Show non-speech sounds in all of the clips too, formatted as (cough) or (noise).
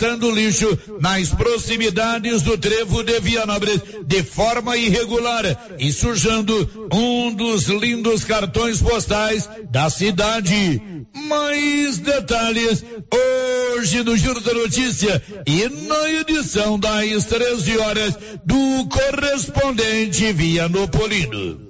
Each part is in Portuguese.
Tando lixo nas proximidades do trevo de Vianópolis de forma irregular e sujando um dos lindos cartões postais da cidade. Mais detalhes hoje no Giro da Notícia e na edição das 13 horas do correspondente Vianopolino.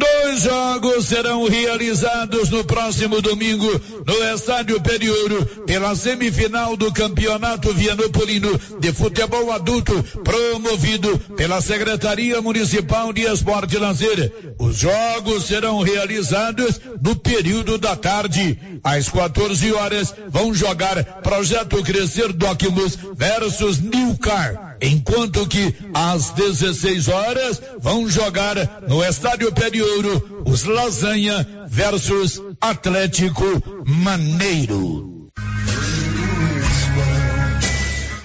Dois jogos serão realizados no próximo domingo no Estádio Periouro pela semifinal do Campeonato Vianopolino de Futebol Adulto, promovido pela Secretaria Municipal de Esporte e Lazer. Os jogos serão realizados no período da tarde. Às 14 horas vão jogar Projeto Crescer Docmus versus Newcar enquanto que às 16 horas vão jogar no Estádio Periouro os Lasanha versus Atlético Maneiro.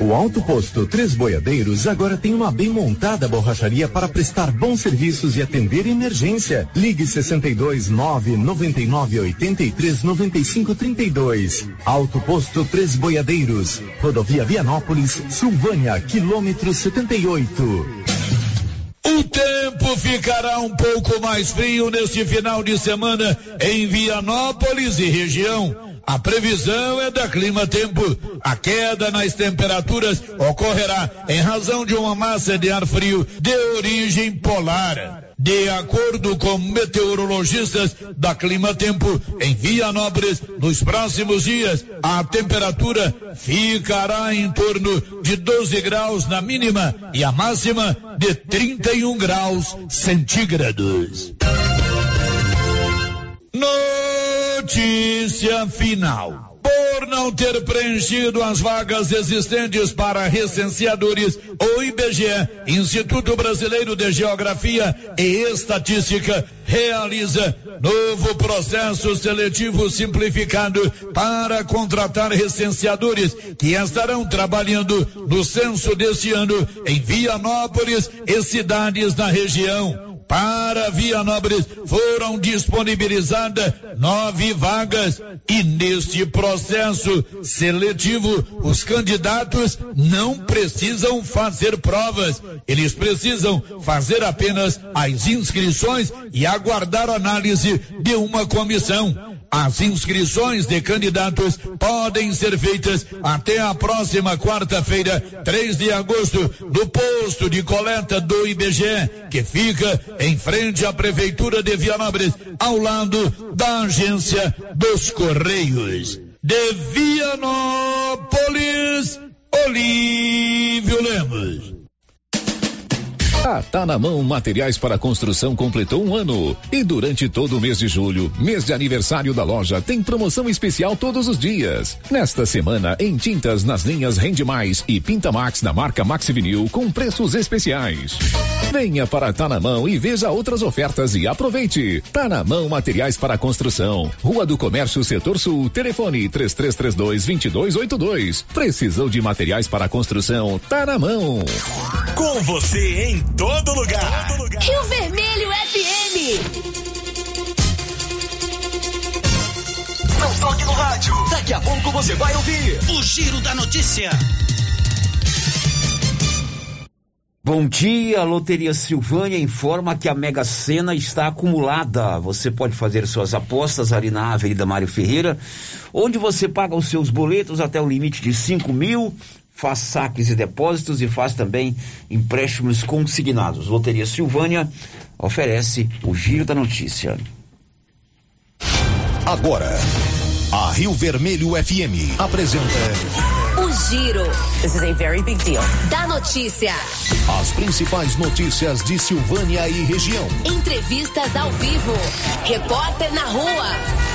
O Alto Posto Três Boiadeiros agora tem uma bem montada borracharia para prestar bons serviços e atender emergência. Ligue 62 9 99 83 95 32. Alto Posto Três Boiadeiros. Rodovia Vianópolis, Silvânia, quilômetro 78. O tempo ficará um pouco mais frio neste final de semana em Vianópolis e região. A previsão é da Clima Tempo. A queda nas temperaturas ocorrerá em razão de uma massa de ar frio de origem polar. De acordo com meteorologistas da Clima Tempo, em Vianópolis, nos próximos dias, a temperatura ficará em torno de 12 graus na mínima e a máxima de 31 graus centígrados. Notícia final. Por não ter preenchido as vagas existentes para recenseadores, o IBGE, Instituto Brasileiro de Geografia e Estatística, realiza novo processo seletivo simplificado para contratar recenseadores que estarão trabalhando no censo deste ano em Vianópolis e cidades da região. Para Vianópolis foram disponibilizadas nove vagas e neste processo seletivo os candidatos não precisam fazer provas, eles precisam fazer apenas as inscrições e aguardar análise de uma comissão. As inscrições de candidatos podem ser feitas até a próxima quarta-feira, 3 de agosto, no posto de coleta do IBGE, que fica em frente à Prefeitura de Vianópolis, ao lado da agência dos Correios. De Vianópolis, Olívio Lemos. A Tá na Mão Materiais para Construção completou um ano. E durante todo o mês de julho, mês de aniversário da loja, tem promoção especial todos os dias. Nesta semana, em tintas nas linhas Rende Mais e Pinta Max da marca Max Vinil com preços especiais. Venha para Tá na Mão e veja outras ofertas e aproveite. Tá na Mão Materiais para Construção. Rua do Comércio Setor Sul. Telefone 3332 2282. Precisou de materiais para construção? Tá na mão. Com você em todo lugar. Todo lugar. Rio Vermelho FM. Não toque no rádio. Daqui a pouco você vai ouvir o Giro da Notícia. Bom dia, a Loteria Silvânia informa que a Mega Sena está acumulada. Você pode fazer suas apostas ali na Avenida Mário Ferreira, onde você paga os seus boletos até o limite de cinco mil faz saques e depósitos e faz também empréstimos consignados. Loteria Silvânia oferece o Giro da Notícia. Agora, a Rio Vermelho FM apresenta O Giro. This is a very big deal. Da notícia. as principais notícias de Silvânia e região. Entrevistas ao vivo. Repórter na rua.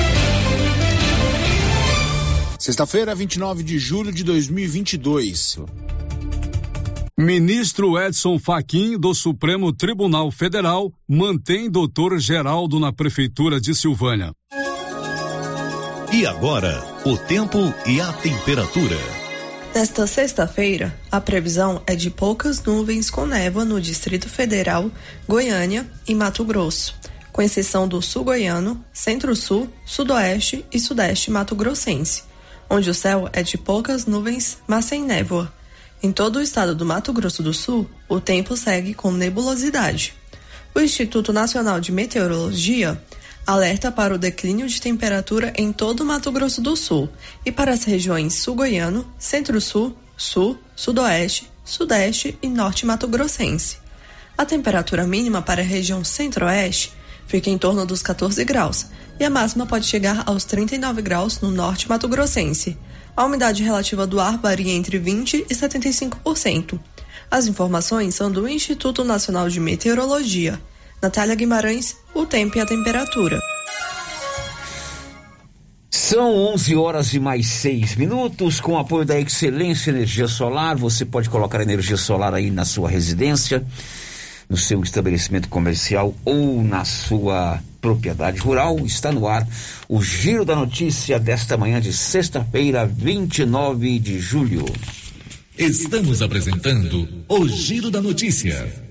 Sexta-feira, 29 de julho de 2022. Ministro Edson Fachin do Supremo Tribunal Federal mantém doutor Geraldo na prefeitura de Silvânia. E agora, o tempo e a temperatura. Nesta sexta-feira, a previsão é de poucas nuvens com névoa no Distrito Federal, Goiânia e Mato Grosso, com exceção do sul goiano, centro-sul, sudoeste e sudeste mato-grossense, onde o céu é de poucas nuvens, mas sem névoa. Em todo o estado do Mato Grosso do Sul, o tempo segue com nebulosidade. O Instituto Nacional de Meteorologia alerta para o declínio de temperatura em todo o Mato Grosso do Sul e para as regiões sul-goiano, centro-sul, sul, sudoeste, sudeste e norte mato-grossense. A temperatura mínima para a região centro-oeste fica em torno dos 14 graus e a máxima pode chegar aos 39 graus no norte mato-grossense. A umidade relativa do ar varia entre 20% e 75%. As informações são do Instituto Nacional de Meteorologia. Natália Guimarães, o tempo e a temperatura. São 11 horas e mais 6 minutos. Com o apoio da Excelência Energia Solar, você pode colocar energia solar aí na sua residência, no seu estabelecimento comercial ou na sua propriedade rural. Está no ar o Giro da Notícia desta manhã de sexta-feira, 29 de julho. Estamos apresentando o Giro da Notícia.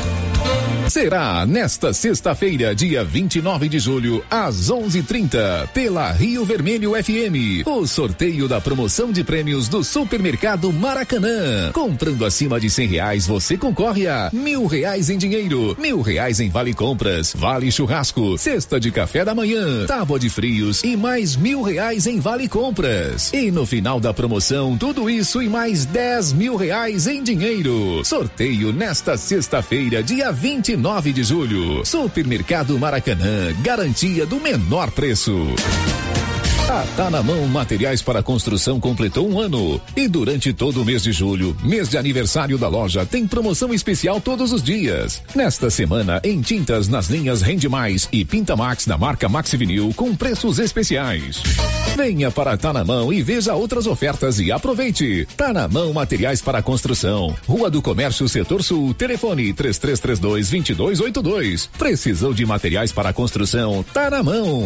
Será nesta sexta-feira, dia 29 de julho, às 11:30, pela Rio Vermelho FM, o sorteio da promoção de prêmios do Supermercado Maracanã. Comprando acima de cem reais, você concorre a mil reais em dinheiro, mil reais em vale compras, vale churrasco, cesta de café da manhã, tábua de frios e mais mil reais em vale compras. E no final da promoção, tudo isso e mais dez mil reais em dinheiro. Sorteio nesta sexta-feira, dia 29 9 de julho. Supermercado Maracanã, garantia do menor preço. A Tá na Mão Materiais para Construção completou um ano. E durante todo o mês de julho, mês de aniversário da loja, tem promoção especial todos os dias. Nesta semana, em tintas nas linhas Rende Mais e Pinta Max da marca Max Vinil com preços especiais. Venha para Tá na Mão e veja outras ofertas e aproveite. Tá na Mão Materiais para Construção. Rua do Comércio, Setor Sul. Telefone 3332 2282. Precisou de materiais para construção? Tá na mão.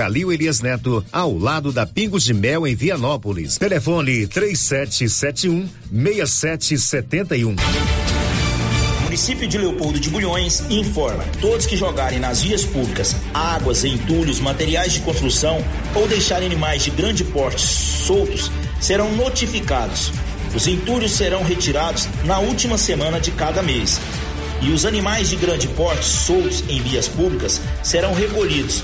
Calil Elias Neto, ao lado da Pingos de Mel em Vianópolis. Telefone 3771 6771 município de Leopoldo de Bulhões informa: todos que jogarem nas vias públicas águas, entulhos, materiais de construção ou deixarem animais de grande porte soltos serão notificados. Os entulhos serão retirados na última semana de cada mês. E os animais de grande porte soltos em vias públicas serão recolhidos.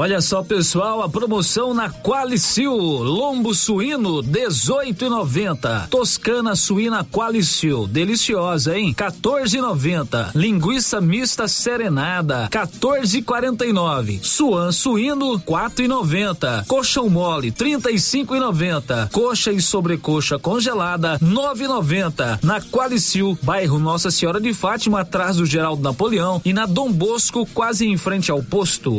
Olha só, pessoal, a promoção na Qualicil. Lombo suíno, 18,90. Toscana suína Qualicil, deliciosa, hein? 14,90. Linguiça mista serenada, 14,49. Suan suíno, 4,90. Coxão mole, 35,90. Coxa e sobrecoxa congelada, 9,90. Na Qualicil, bairro Nossa Senhora de Fátima, atrás do Geraldo Napoleão e na Dom Bosco, quase em frente ao posto.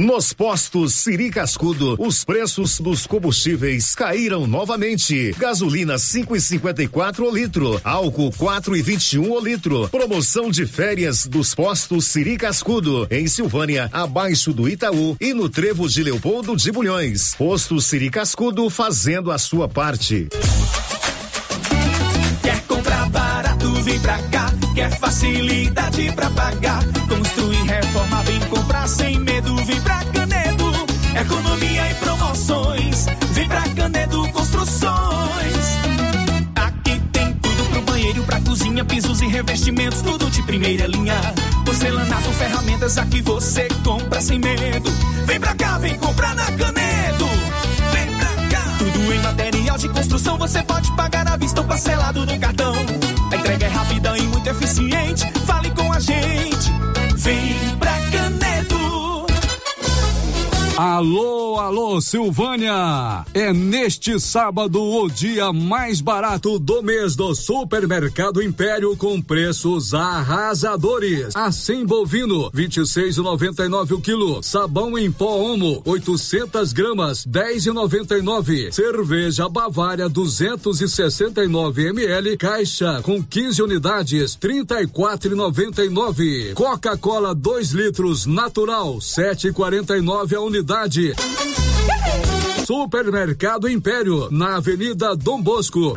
Nos postos Siri Cascudo, os preços dos combustíveis caíram novamente. Gasolina 5,54 o litro, álcool 4,21 o litro. Promoção de férias dos postos Siri Cascudo, em Silvânia, abaixo do Itaú e no Trevo de Leopoldo de Bulhões. Posto Siri Cascudo fazendo a sua parte. Quer comprar barato, vem pra cá. Quer facilidade pra pagar. Construir, reforma, vem comprar sem medo. Economia e promoções, vem pra Canedo Construções. Aqui tem tudo pro banheiro, pra cozinha, pisos e revestimentos, tudo de primeira linha. Porcelanato, ferramentas, aqui você compra sem medo. Vem pra cá, vem comprar na Canedo. Vem pra cá. Tudo em material de construção, você pode pagar à vista ou parcelado no cartão. A entrega é rápida e muito eficiente. Fale com a gente. Alô, alô, Silvânia! É neste sábado o dia mais barato do mês do Supermercado Império com preços arrasadores. Assim bovino, 26,99 o quilo. Sabão em pó Omo, 800 gramas, 10,99. Cerveja Bavária, 269 ml, caixa com 15 unidades, 34,99. Coca-Cola 2 litros natural, 7,49 a unidade. Supermercado Império, na Avenida Dom Bosco.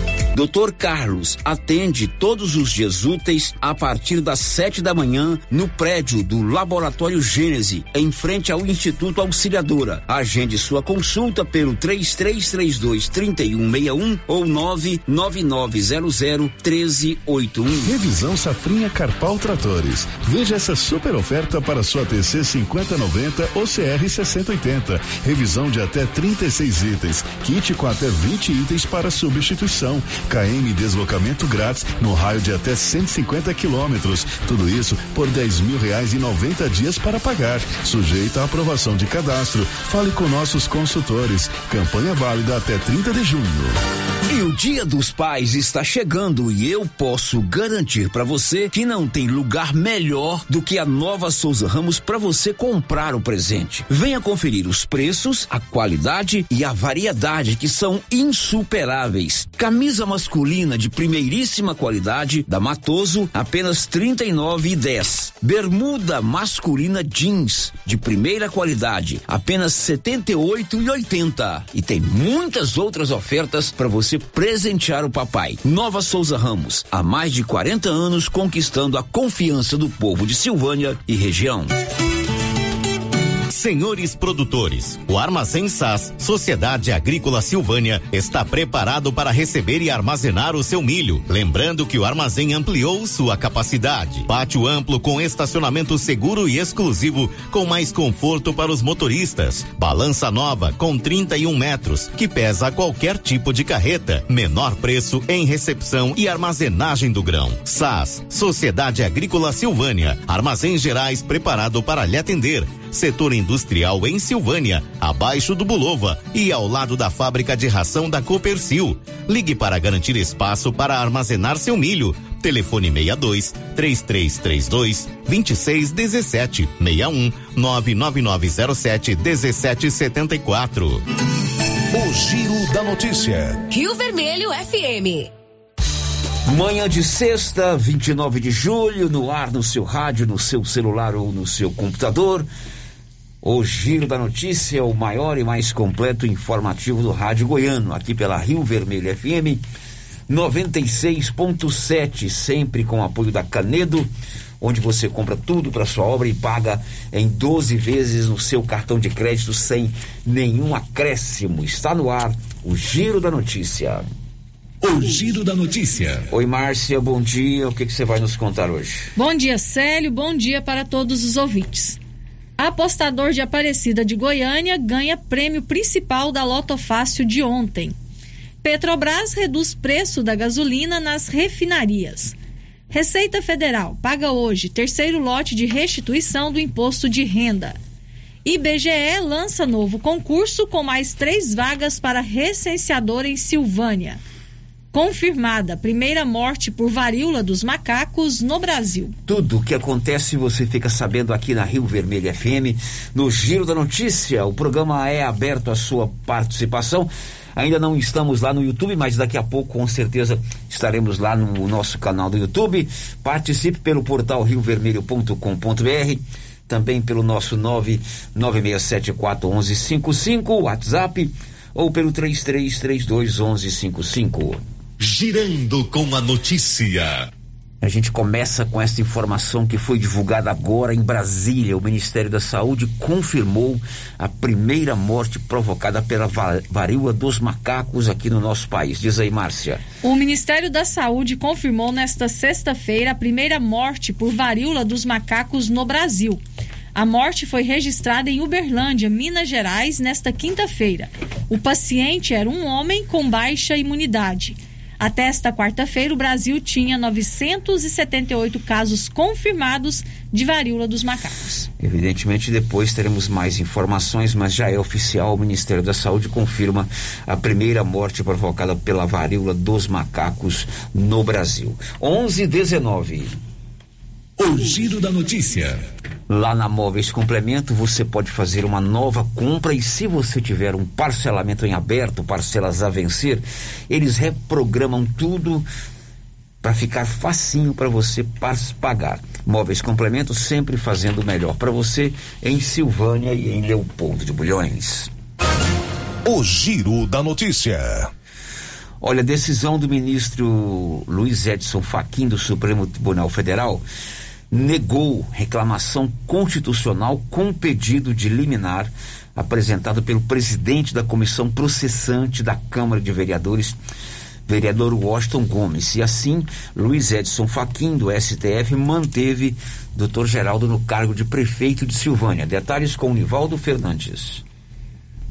Dr. Carlos atende todos os dias úteis a partir das sete da manhã no prédio do Laboratório Gênese, em frente ao Instituto Auxiliadora. Agende sua consulta pelo 3332 3161 ou 99900 1381. Revisão Safrinha Carpal Tratores. Veja essa super oferta para sua TC 5090 ou CR 6080. Revisão de até 36 itens. Kit com até 20 itens para substituição. KM deslocamento grátis no raio de até 150 quilômetros. Tudo isso por 10 mil reais e 90 dias para pagar. Sujeita à aprovação de cadastro. Fale com nossos consultores. Campanha válida até 30 de junho. E o Dia dos Pais está chegando e eu posso garantir para você que não tem lugar melhor do que a Nova Souza Ramos para você comprar o presente. Venha conferir os preços, a qualidade e a variedade que são insuperáveis. Camisa masculina de primeiríssima qualidade da Matoso, apenas R$ 39,10. Bermuda masculina jeans de primeira qualidade, apenas R$ 78,80. E tem muitas outras ofertas para você presentear o papai. Nova Souza Ramos, há mais de 40 anos conquistando a confiança do povo de Silvânia e região. Senhores produtores, o Armazém SAS, Sociedade Agrícola Silvânia, está preparado para receber e armazenar o seu milho. Lembrando que o armazém ampliou sua capacidade. Pátio amplo com estacionamento seguro e exclusivo, com mais conforto para os motoristas. Balança nova com 31 metros, que pesa qualquer tipo de carreta. Menor preço em recepção e armazenagem do grão. SAS, Sociedade Agrícola Silvânia, Armazéns Gerais preparado para lhe atender. Setor industrial em Silvânia, abaixo do Bulova e ao lado da fábrica de ração da Copercil. Ligue para garantir espaço para armazenar seu milho. Telefone 62 3332 2617 61 99907 1774. O Giro da Notícia. Rio Vermelho FM. Manhã de sexta, 29 de julho, no ar, no seu rádio, no seu celular ou no seu computador. O Giro da Notícia, o maior e mais completo informativo do rádio goiano, aqui pela Rio Vermelho FM 96.7, sempre com apoio da Canedo, onde você compra tudo para sua obra e paga em 12 vezes no seu cartão de crédito sem nenhum acréscimo. Está no ar o Giro da Notícia. O Giro da Notícia. Oi, Márcia, bom dia. O que, que você vai nos contar hoje? Bom dia, Célio. Bom dia para todos os ouvintes. Apostador de Aparecida de Goiânia ganha prêmio principal da Loto Fácil de ontem. Petrobras reduz preço da gasolina nas refinarias. Receita Federal paga hoje terceiro lote de restituição do imposto de renda. IBGE lança novo concurso com mais três vagas para recenseador em Silvânia. Confirmada primeira morte por varíola dos macacos no Brasil. Tudo o que acontece você fica sabendo aqui na Rio Vermelho FM, no Giro da Notícia. O programa é aberto à sua participação. Ainda não estamos lá no YouTube, mas daqui a pouco com certeza estaremos lá no nosso canal do YouTube. Participe pelo portal riovermelho.com.br, também pelo nosso 996741155, WhatsApp, ou pelo 33321155. Girando com a notícia. A gente começa com essa informação que foi divulgada agora em Brasília. O Ministério da Saúde confirmou a primeira morte provocada pela varíola dos macacos aqui no nosso país. Diz aí, Márcia. O Ministério da Saúde confirmou nesta sexta-feira a primeira morte por varíola dos macacos no Brasil. A morte foi registrada em Uberlândia, Minas Gerais, nesta quinta-feira. O paciente era um homem com baixa imunidade. Até esta quarta-feira, o Brasil tinha 978 casos confirmados de varíola dos macacos. Evidentemente, depois teremos mais informações, mas já é oficial: o Ministério da Saúde confirma a primeira morte provocada pela varíola dos macacos no Brasil. 11 19. O Giro da Notícia. Lá na Móveis Complemento você pode fazer uma nova compra e se você tiver um parcelamento em aberto, parcelas a vencer, eles reprogramam tudo para ficar facinho para você pagar. Móveis Complemento sempre fazendo o melhor para você em Silvânia e em Leopoldo de Bulhões. O Giro da Notícia. Olha, a decisão do ministro Luiz Edson Fachin do Supremo Tribunal Federal negou reclamação constitucional com pedido de liminar apresentado pelo presidente da comissão processante da Câmara de Vereadores, vereador Washington Gomes. E assim, Luiz Edson Fachin, do STF, manteve Dr. Geraldo no cargo de prefeito de Silvânia. Detalhes com Nivaldo Fernandes.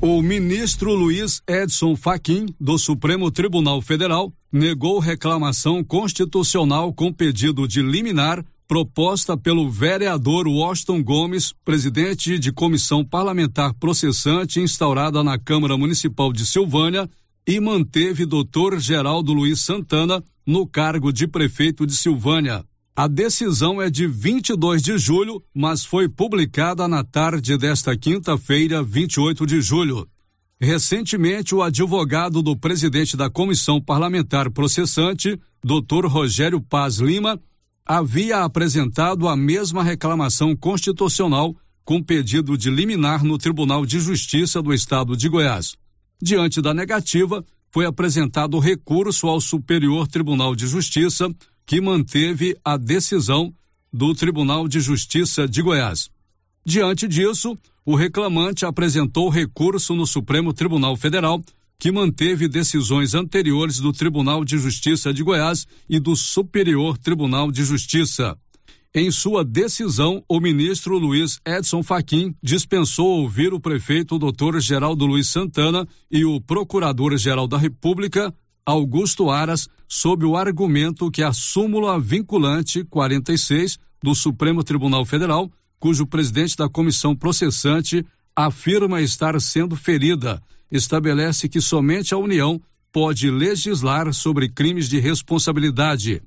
O ministro Luiz Edson Fachin, do Supremo Tribunal Federal, negou reclamação constitucional com pedido de liminar proposta pelo vereador Washington Gomes, presidente de comissão parlamentar processante instaurada na Câmara Municipal de Silvânia, e manteve doutor Geraldo Luiz Santana no cargo de prefeito de Silvânia. A decisão é de 22 de julho, mas foi publicada na tarde desta quinta-feira, 28 de julho. Recentemente, o advogado do presidente da comissão parlamentar processante, Dr. Rogério Paz Lima, havia apresentado a mesma reclamação constitucional com pedido de liminar no Tribunal de Justiça do Estado de Goiás. Diante da negativa, foi apresentado recurso ao Superior Tribunal de Justiça que manteve a decisão do Tribunal de Justiça de Goiás. Diante disso, o reclamante apresentou recurso no Supremo Tribunal Federal, que manteve decisões anteriores do Tribunal de Justiça de Goiás e do Superior Tribunal de Justiça. Em sua decisão, o ministro Luiz Edson Fachin dispensou ouvir o prefeito Dr. Geraldo Luiz Santana e o procurador-geral da República, Augusto Aras, sob o argumento que a súmula vinculante 46 do Supremo Tribunal Federal, cujo presidente da comissão processante afirma estar sendo ferida, estabelece que somente a União pode legislar sobre crimes de responsabilidade.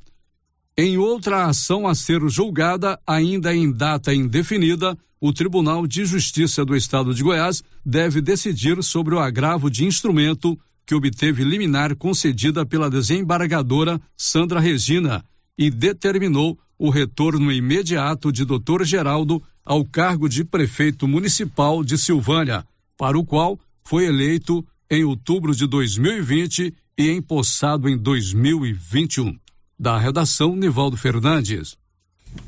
Em outra ação a ser julgada, ainda em data indefinida, o Tribunal de Justiça do Estado de Goiás deve decidir sobre o agravo de instrumento que obteve liminar concedida pela desembargadora Sandra Regina e determinou o retorno imediato de Dr. Geraldo ao cargo de prefeito municipal de Silvânia, para o qual foi eleito em outubro de 2020 e empossado em 2021. Da redação, Nivaldo Fernandes.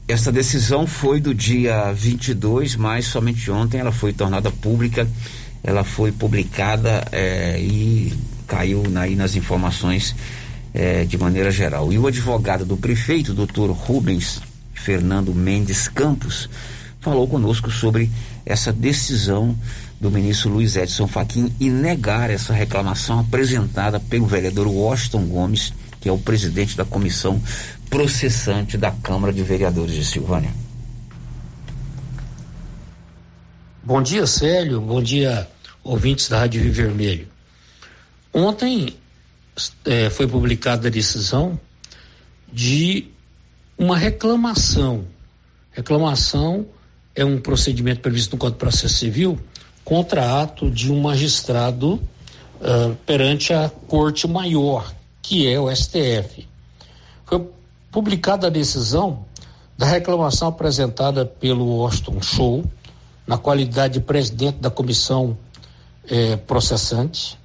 Essa decisão foi do dia 22, mas somente ontem ela foi tornada pública ela foi publicada é, e caiu aí nas informações é, de maneira geral. E o advogado do prefeito, doutor Rubens Fernando Mendes Campos, falou conosco sobre essa decisão do ministro Luiz Edson Fachin e negar essa reclamação apresentada pelo vereador Washington Gomes, que é o presidente da comissão processante da Câmara de Vereadores de Silvânia. Bom dia, Célio. Bom dia, ouvintes da Rádio Rio Vermelho. Ontem é, foi publicada a decisão de uma reclamação. Reclamação é um procedimento previsto no Código de Processo Civil contra ato de um magistrado uh, perante a Corte Maior, que é o STF. Foi publicada a decisão da reclamação apresentada pelo Washington Show, na qualidade de presidente da comissão é, processante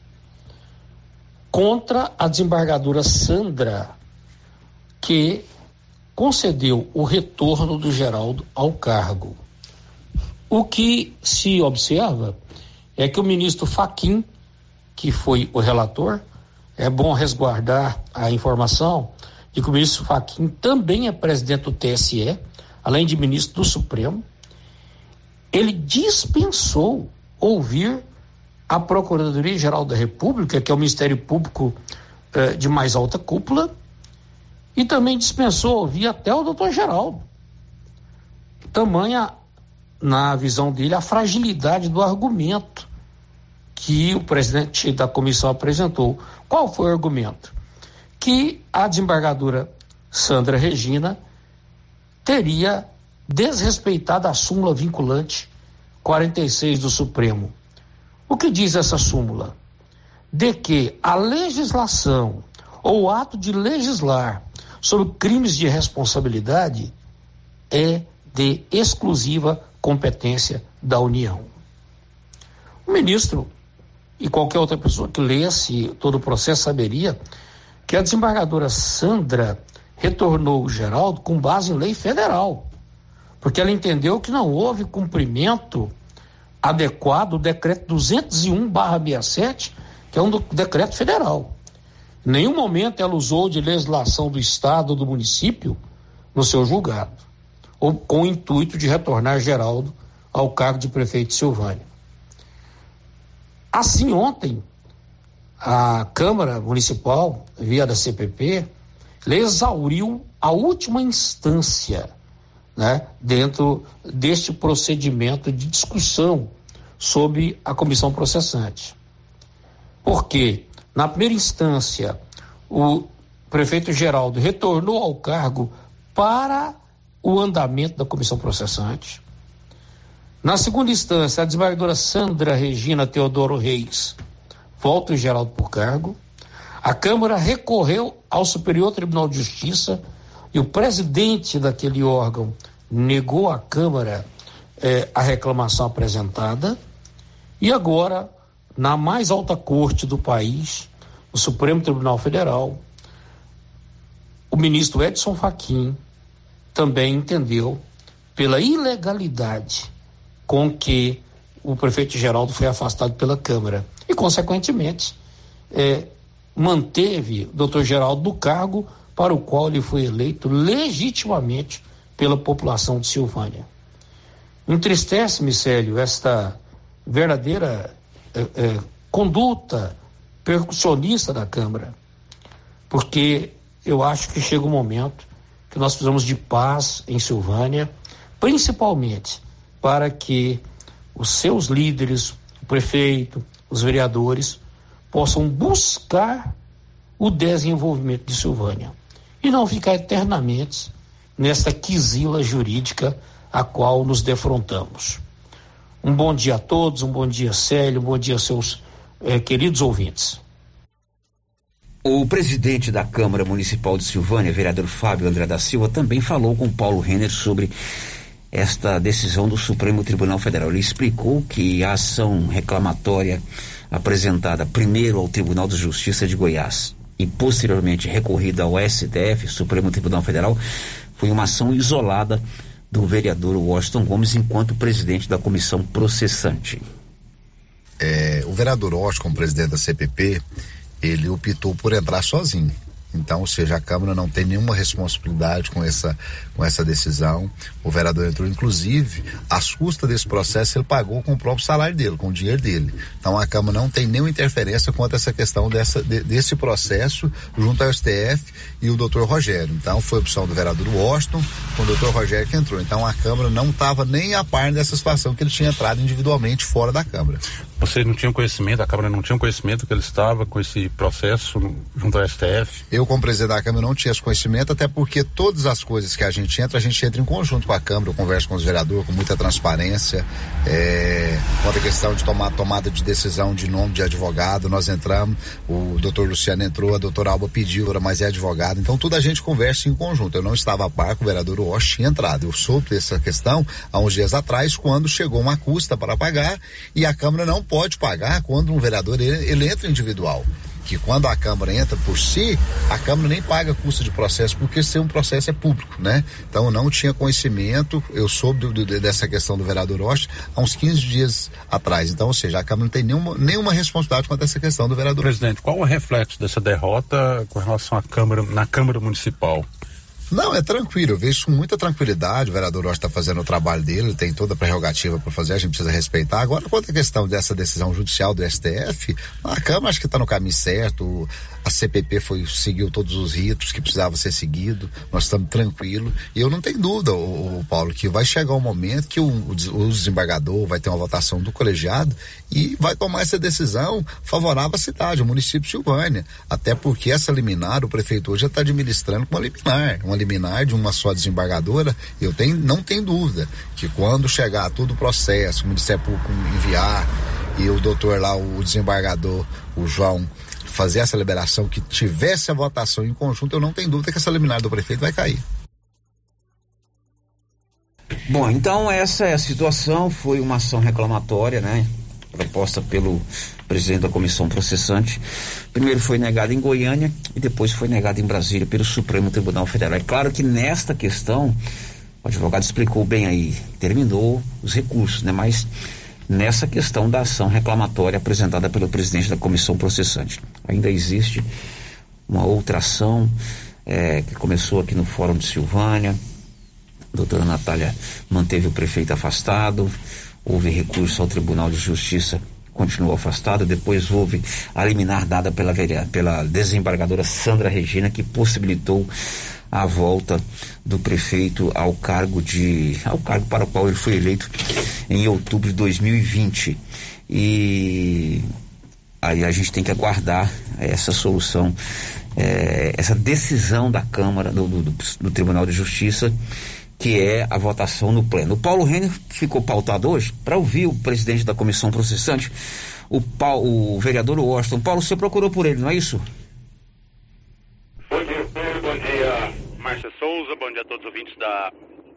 contra a desembargadora Sandra, que concedeu o retorno do Geraldo ao cargo. O que se observa é que o ministro Faquim, que foi o relator, é bom resguardar a informação de que o ministro Faquim também é presidente do TSE, além de ministro do Supremo. Ele dispensou ouvir a Procuradoria-Geral da República, que é o Ministério Público eh, de mais alta cúpula, e também dispensou ouvir até o doutor Geraldo. Tamanha, na visão dele, a fragilidade do argumento que o presidente da comissão apresentou. Qual foi o argumento? Que a desembargadora Sandra Regina teria desrespeitado a súmula vinculante 46 do Supremo o que diz essa súmula? De que a legislação ou o ato de legislar sobre crimes de responsabilidade é de exclusiva competência da União. O ministro e qualquer outra pessoa que lesse todo o processo saberia que a desembargadora Sandra retornou o Geraldo com base em lei federal, porque ela entendeu que não houve cumprimento adequado do decreto 201/67, que é um decreto federal. Em nenhum momento ela usou de legislação do estado ou do município no seu julgado, ou com o intuito de retornar Geraldo ao cargo de prefeito de Silvânia. Assim, ontem, a Câmara Municipal, via da CPP, exauriu a última instância né, dentro deste procedimento de discussão sobre a comissão processante. Porque, na primeira instância, o prefeito Geraldo retornou ao cargo para o andamento da comissão processante. Na segunda instância, a desembargadora Sandra Regina Teodoro Reis volta o Geraldo por cargo. A Câmara recorreu ao Superior Tribunal de Justiça e o presidente daquele órgão negou à Câmara eh, a reclamação apresentada. E agora, na mais alta corte do país, o Supremo Tribunal Federal, o ministro Edson Fachin também entendeu pela ilegalidade com que o prefeito Geraldo foi afastado pela Câmara e, consequentemente, é, manteve o doutor Geraldo do cargo para o qual ele foi eleito legitimamente pela população de Silvânia. Entristece-me, Célio, esta verdadeira é, é, conduta percussionista da Câmara, porque eu acho que chega um momento que nós precisamos de paz em Silvânia, principalmente para que os seus líderes, o prefeito, os vereadores, possam buscar o desenvolvimento de Silvânia e não ficar eternamente nesta quisila jurídica a qual nos defrontamos. Um bom dia a todos, um bom dia, Célio, um bom dia, seus eh, queridos ouvintes. O presidente da Câmara Municipal de Silvânia, vereador Fábio André da Silva, também falou com Paulo Renner sobre esta decisão do Supremo Tribunal Federal. Ele explicou que a ação reclamatória apresentada primeiro ao Tribunal de Justiça de Goiás e posteriormente recorrida ao STF, Supremo Tribunal Federal, foi uma ação isolada do vereador Washington Gomes enquanto presidente da comissão processante. É, o vereador Washington, presidente da CPP, ele optou por entrar sozinho. Então, ou seja, a Câmara não tem nenhuma responsabilidade com essa, com essa decisão. O vereador entrou, inclusive, as custas desse processo ele pagou com o próprio salário dele, com o dinheiro dele. Então, a Câmara não tem nenhuma interferência quanto a essa questão dessa, de, desse processo junto ao STF e o doutor Rogério. Então, foi opção do vereador Washington com o doutor Rogério que entrou. Então, a Câmara não estava nem a par dessa situação que ele tinha entrado individualmente fora da Câmara. Vocês não tinham conhecimento, a Câmara não tinha conhecimento que ele estava com esse processo junto ao STF? Eu, como presidente da Câmara, não tinha esse conhecimento, até porque todas as coisas que a gente entra, a gente entra em conjunto com a Câmara, eu converso com os vereadores com muita transparência. É, quanto à questão de tomar tomada de decisão de nome de advogado, nós entramos, o doutor Luciano entrou, a doutora Alba pediu, mas é advogado, então tudo a gente conversa em conjunto. Eu não estava a par com o vereador Walsh tinha entrado. Eu soube dessa questão há uns dias atrás, quando chegou uma custa para pagar e a Câmara não pode pagar quando um vereador ele, ele entra individual que quando a Câmara entra por si, a Câmara nem paga custo de processo, porque ser um processo é público, né? Então eu não tinha conhecimento, eu soube do, do, dessa questão do vereador Rocha há uns 15 dias atrás. Então, ou seja, a Câmara não tem nenhuma, nenhuma responsabilidade quanto a essa questão do vereador. Presidente, qual o reflexo dessa derrota com relação à Câmara, na Câmara Municipal? Não, é tranquilo, eu vejo com muita tranquilidade. O vereador Rocha está fazendo o trabalho dele, ele tem toda a prerrogativa para fazer, a gente precisa respeitar. Agora, quanto à questão dessa decisão judicial do STF, a Câmara acho que está no caminho certo, a CPP foi, seguiu todos os ritos que precisava ser seguido, nós estamos tranquilos. E eu não tenho dúvida, o, Paulo, que vai chegar um momento que o, o, desembargador vai ter uma votação do colegiado e vai tomar essa decisão favorável à cidade, ao município de Silvânia. Até porque essa liminar, o prefeito hoje já está administrando com uma liminar, uma liminar de uma só desembargadora, eu tenho, não tenho dúvida que quando chegar todo o processo, o Ministério Público enviar e o doutor lá, o desembargador, o João, fazer essa liberação, que tivesse a votação em conjunto, eu não tenho dúvida que essa liminar do prefeito vai cair. Bom, então essa é a situação, foi uma ação reclamatória, né? Proposta pelo presidente da comissão processante. Primeiro foi negado em Goiânia e depois foi negado em Brasília pelo Supremo Tribunal Federal. É claro que nesta questão, o advogado explicou bem aí, terminou os recursos, né? Mas nessa questão da ação reclamatória apresentada pelo presidente da comissão processante. Ainda existe uma outra ação é, que começou aqui no Fórum de Silvânia. A doutora Natália manteve o prefeito afastado, houve recurso ao Tribunal de Justiça continuou afastado. Depois houve a liminar dada pela, pela desembargadora Sandra Regina, que possibilitou a volta do prefeito ao cargo de ao cargo para o qual ele foi eleito em outubro de 2020 e aí a gente tem que aguardar essa solução é, essa decisão da Câmara do, do, do Tribunal de Justiça que é a votação no pleno. O Paulo Renner ficou pautado hoje para ouvir o presidente da comissão processante, o, Paulo, o vereador Washington. Paulo, você procurou por ele, não é isso? Bom dia, Pedro. Bom dia, Márcia Souza. Bom dia a todos os ouvintes da,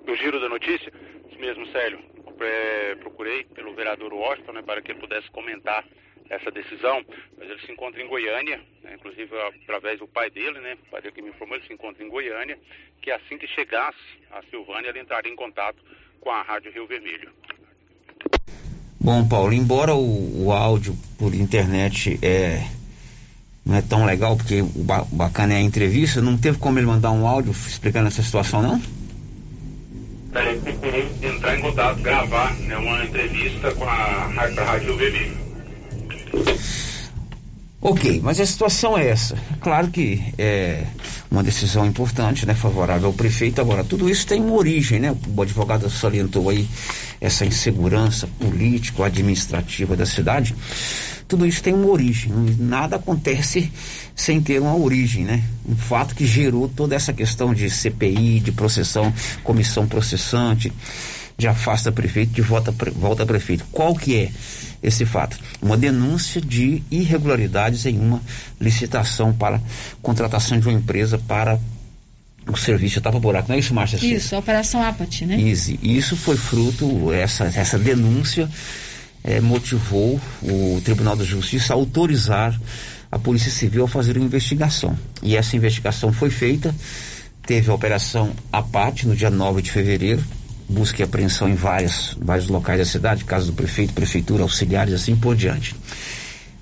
do Giro da Notícia. Isso mesmo, Célio. É, procurei pelo vereador Washington né, para que ele pudesse comentar essa decisão, mas ele se encontra em Goiânia, né, inclusive através do pai dele, né, o pai dele que me informou, ele se encontra em Goiânia, que assim que chegasse a Silvânia, ele entraria em contato com a Rádio Rio Vermelho. Bom, Paulo, embora o, o áudio por internet é, não é tão legal, porque o ba bacana é a entrevista, não teve como ele mandar um áudio explicando essa situação, não? Ele procurou entrar em contato, gravar né, uma entrevista com a, a Rádio Vermelho. Ok, mas a situação é essa. Claro que é uma decisão importante, né, favorável ao prefeito. Agora, tudo isso tem uma origem, né? O advogado salientou aí essa insegurança político-administrativa da cidade. Tudo isso tem uma origem. Nada acontece sem ter uma origem, né? Um fato que gerou toda essa questão de CPI, de processão, comissão processante, de afasta prefeito, de volta, volta prefeito. Qual que é? esse fato. Uma denúncia de irregularidades em uma licitação para contratação de uma empresa para o serviço de tapa-buraco. Não é isso, Márcia? Isso, a Operação Apat, né? Isso, isso foi fruto, essa, essa denúncia é, motivou o Tribunal da Justiça a autorizar a Polícia Civil a fazer uma investigação. E essa investigação foi feita, teve a Operação Apat no dia 9 de fevereiro, busca e apreensão em várias, vários locais da cidade, casa do prefeito, prefeitura, auxiliares, assim por diante.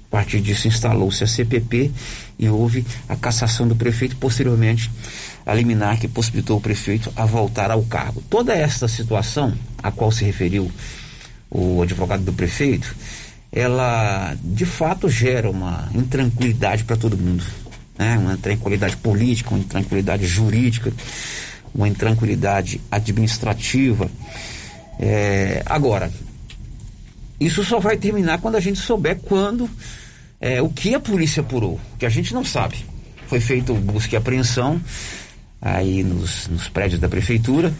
A partir disso instalou-se a CPP e houve a cassação do prefeito, posteriormente a liminar que possibilitou o prefeito a voltar ao cargo. Toda esta situação a qual se referiu o advogado do prefeito, ela de fato gera uma intranquilidade para todo mundo, né? uma intranquilidade política, uma intranquilidade jurídica uma intranquilidade administrativa. É, agora, isso só vai terminar quando a gente souber quando, é, o que a polícia apurou, que a gente não sabe. Foi feito busca e apreensão aí nos, nos prédios da prefeitura.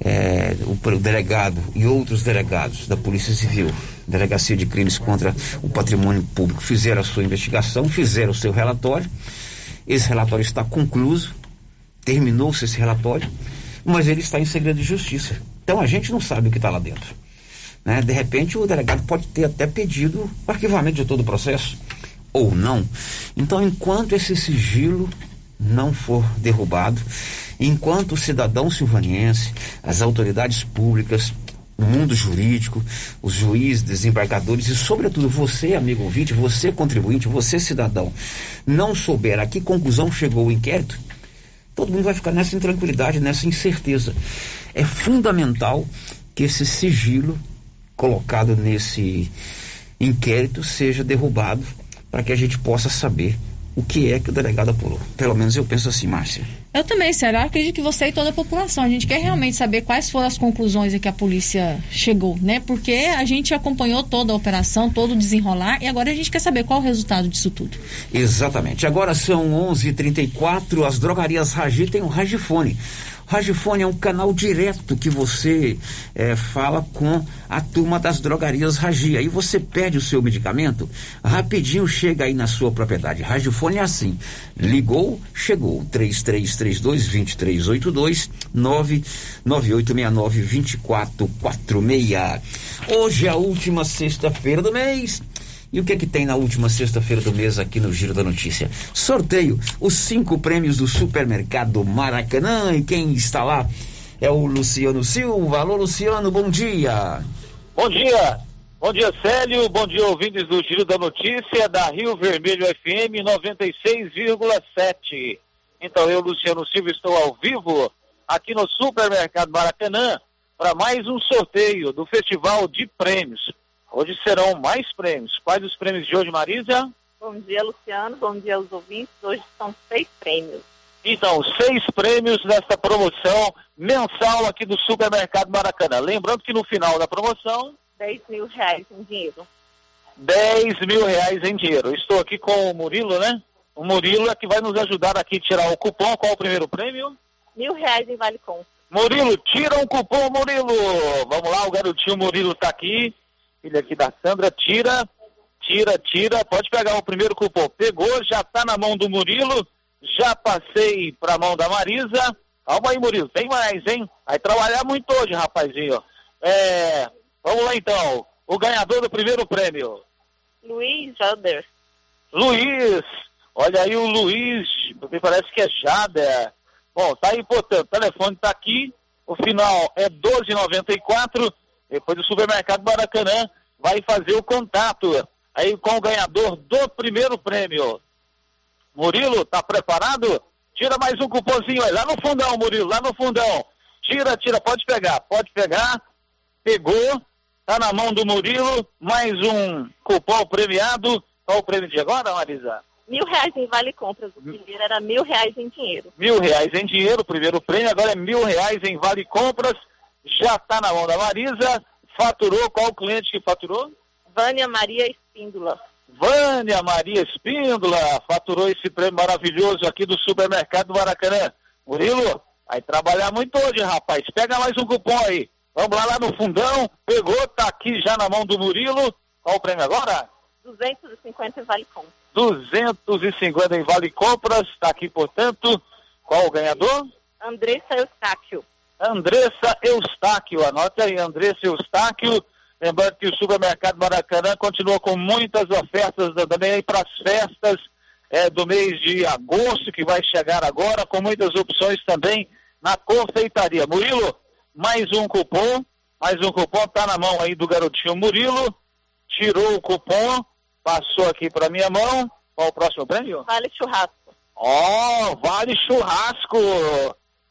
É, o, delegado e outros delegados da Polícia Civil, Delegacia de Crimes contra o Patrimônio Público, fizeram a sua investigação, fizeram o seu relatório. Esse relatório está concluído terminou-se esse relatório, mas ele está em segredo de justiça. Então a gente não sabe o que está lá dentro. Né? De repente o delegado pode ter até pedido o arquivamento de todo o processo, ou não. Então, enquanto esse sigilo não for derrubado, enquanto cidadão silvaniense, as autoridades públicas, o mundo jurídico, os juízes, desembargadores e, sobretudo, você, amigo ouvinte, você contribuinte, você cidadão, não souber a que conclusão chegou o inquérito, todo mundo vai ficar nessa intranquilidade, nessa incerteza. É fundamental que esse sigilo colocado nesse inquérito seja derrubado para que a gente possa saber o que é que o delegado apurou. Pelo menos eu penso assim, Márcia. Eu também, Sérgio. Acredito que você e toda a população. A gente quer realmente saber quais foram as conclusões em que a polícia chegou, né? Porque a gente acompanhou toda a operação, todo o desenrolar, e agora a gente quer saber qual o resultado disso tudo. Exatamente. Agora são 11:34. h 34 as drogarias Ragi têm um Ragifone Ragifone é um canal direto que você é, fala com a turma das drogarias Ragi. Aí você pede o seu medicamento, rapidinho chega aí na sua propriedade. Ragifone é assim. Ligou, chegou. 3332-2382, 99869-2446. Hoje é a última sexta-feira do mês. E o que é que tem na última sexta-feira do mês aqui no Giro da Notícia? Sorteio, os cinco prêmios do Supermercado Maracanã. E quem está lá é o Luciano Silva. Alô, Luciano, bom dia. Bom dia. Bom dia, Célio. Bom dia, ouvintes do Giro da Notícia da Rio Vermelho FM 96,7. Então, eu, Luciano Silva, estou ao vivo aqui no Supermercado Maracanã para mais um sorteio do Festival de Prêmios. Hoje serão mais prêmios. Quais os prêmios de hoje, Marisa? Bom dia, Luciano. Bom dia aos ouvintes. Hoje são seis prêmios. Então, seis prêmios nessa promoção mensal aqui do Supermercado Maracanã. Lembrando que no final da promoção. 10 mil reais em dinheiro. 10 mil reais em dinheiro. Estou aqui com o Murilo, né? O Murilo é que vai nos ajudar aqui a tirar o cupom. Qual o primeiro prêmio? Mil reais em Vale Com. Murilo, tira um cupom, Murilo. Vamos lá, o garotinho Murilo está aqui filha aqui da Sandra, tira, tira, tira, pode pegar o primeiro cupom. Pegou, já está na mão do Murilo, já passei para a mão da Marisa. Calma aí, Murilo, tem mais, hein? Vai trabalhar muito hoje, rapazinho. É, vamos lá então, o ganhador do primeiro prêmio. Luiz Jader. Luiz, olha aí o Luiz, me parece que é Jader. Bom, tá aí, portanto, o telefone está aqui, o final é 1294 depois o supermercado Maracanã vai fazer o contato aí com o ganhador do primeiro prêmio. Murilo, tá preparado? Tira mais um cupomzinho aí, lá no fundão, Murilo, lá no fundão. Tira, tira, pode pegar, pode pegar. Pegou, tá na mão do Murilo, mais um cupom premiado. Qual o prêmio de agora, Marisa? Mil reais em vale compras. O primeiro era mil reais em dinheiro. Mil reais em dinheiro, o primeiro prêmio, agora é mil reais em vale compras já está na mão da Marisa. Faturou, qual o cliente que faturou? Vânia Maria Espíndola. Vânia Maria Espíndola faturou esse prêmio maravilhoso aqui do supermercado do Maracanã. Murilo, vai trabalhar muito hoje, rapaz. Pega mais um cupom aí. Vamos lá, lá no fundão. Pegou, tá aqui já na mão do Murilo. Qual o prêmio agora? 250 em Vale Compras. 250 em Vale Compras. Está aqui, portanto. Qual o ganhador? Andressa Eustáquio. Andressa Eustáquio. Anote aí, Andressa Eustáquio. Lembrando que o supermercado Maracanã continua com muitas ofertas também para as festas é, do mês de agosto, que vai chegar agora, com muitas opções também na confeitaria. Murilo, mais um cupom, mais um cupom, está na mão aí do garotinho Murilo, tirou o cupom, passou aqui para minha mão. Qual o próximo prêmio? Vale churrasco. Ó, oh, vale churrasco.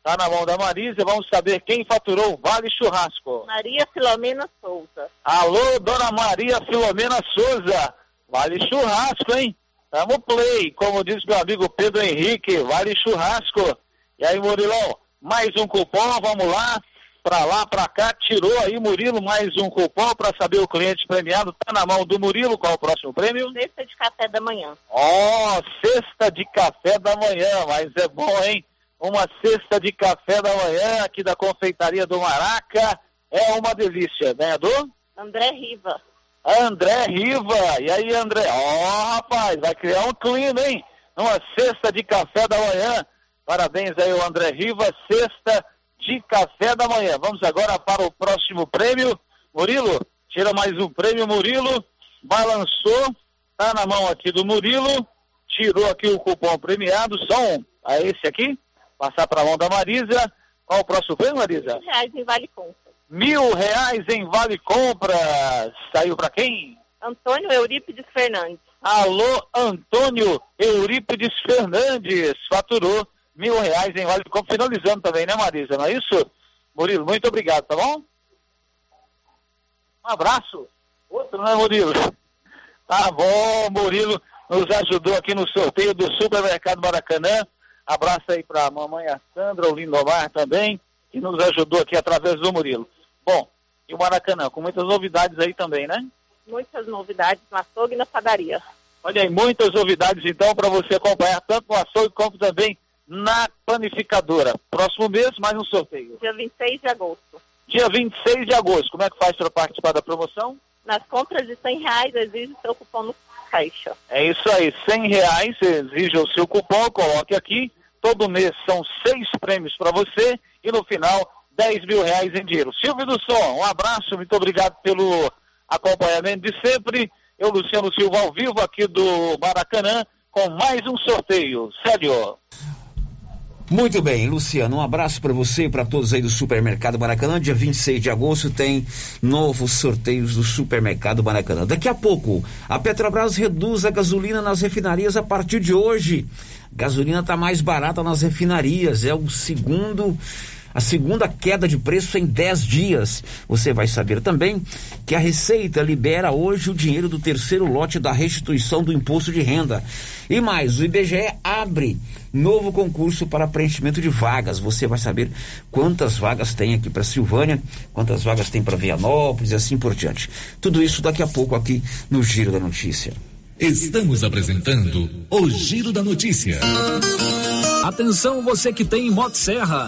Está na mão da Marisa, vamos saber quem faturou o Vale Churrasco. Maria Filomena Souza. Alô, dona Maria Filomena Souza. Vale Churrasco, hein? Tamo play, como diz meu amigo Pedro Henrique, Vale Churrasco. E aí, Murilão, mais um cupom, vamos lá. Pra lá, pra cá, tirou aí, Murilo, mais um cupom para saber o cliente premiado. Tá na mão do Murilo, qual é o próximo prêmio? Cesta de café da manhã. Ó, oh, cesta de café da manhã, mas é bom, hein? Uma cesta de café da manhã aqui da confeitaria do Maraca. É uma delícia, ganhador? André Riva. André Riva. E aí, André? Ó, oh, rapaz, vai criar um clima, hein? Uma cesta de café da manhã. Parabéns aí, o André Riva. Cesta de café da manhã. Vamos agora para o próximo prêmio. Murilo, tira mais um prêmio, Murilo. Balançou. Tá na mão aqui do Murilo. Tirou aqui o cupom premiado. Só um. A esse aqui? Passar para a mão da Marisa. Qual o próximo prêmio, Marisa? Mil reais em Vale Compras. Mil reais em Vale Compras. Saiu para quem? Antônio Eurípides Fernandes. Alô, Antônio Eurípides Fernandes. Faturou mil reais em Vale Compras. Finalizando também, né, Marisa? Não é isso? Murilo, muito obrigado, tá bom? Um abraço. Outro, né, Murilo? Tá bom, Murilo nos ajudou aqui no sorteio do Supermercado Maracanã. Abraço aí para a mamãe a Sandra, o Lindomar também, que nos ajudou aqui através do Murilo. Bom, e o Maracanã, com muitas novidades aí também, né? Muitas novidades no açougue e na padaria. Olha aí, muitas novidades então para você acompanhar tanto no açougue como também na panificadora. Próximo mês, mais um sorteio. Dia 26 de agosto. Dia 26 de agosto. Como é que faz para participar da promoção? Nas compras de 100 reais, exige seu cupom no caixa. É isso aí, 100 reais, exige o seu cupom, coloque aqui. Todo mês são seis prêmios para você e no final 10 mil reais em dinheiro. Silvio do Som, um abraço, muito obrigado pelo acompanhamento de sempre. Eu, Luciano Silva, ao vivo aqui do Maracanã, com mais um sorteio. Sério. Muito bem, Luciano, um abraço para você e para todos aí do Supermercado Maracanã. Dia 26 de agosto tem novos sorteios do Supermercado Maracanã. Daqui a pouco, a Petrobras reduz a gasolina nas refinarias a partir de hoje. Gasolina está mais barata nas refinarias, é o segundo a segunda queda de preço em 10 dias. Você vai saber também que a Receita libera hoje o dinheiro do terceiro lote da restituição do imposto de renda. E mais, o IBGE abre novo concurso para preenchimento de vagas. Você vai saber quantas vagas tem aqui para Silvânia, quantas vagas tem para Vianópolis e assim por diante. Tudo isso daqui a pouco aqui no Giro da Notícia. Estamos apresentando o Giro da Notícia. Atenção você que tem Motosserra.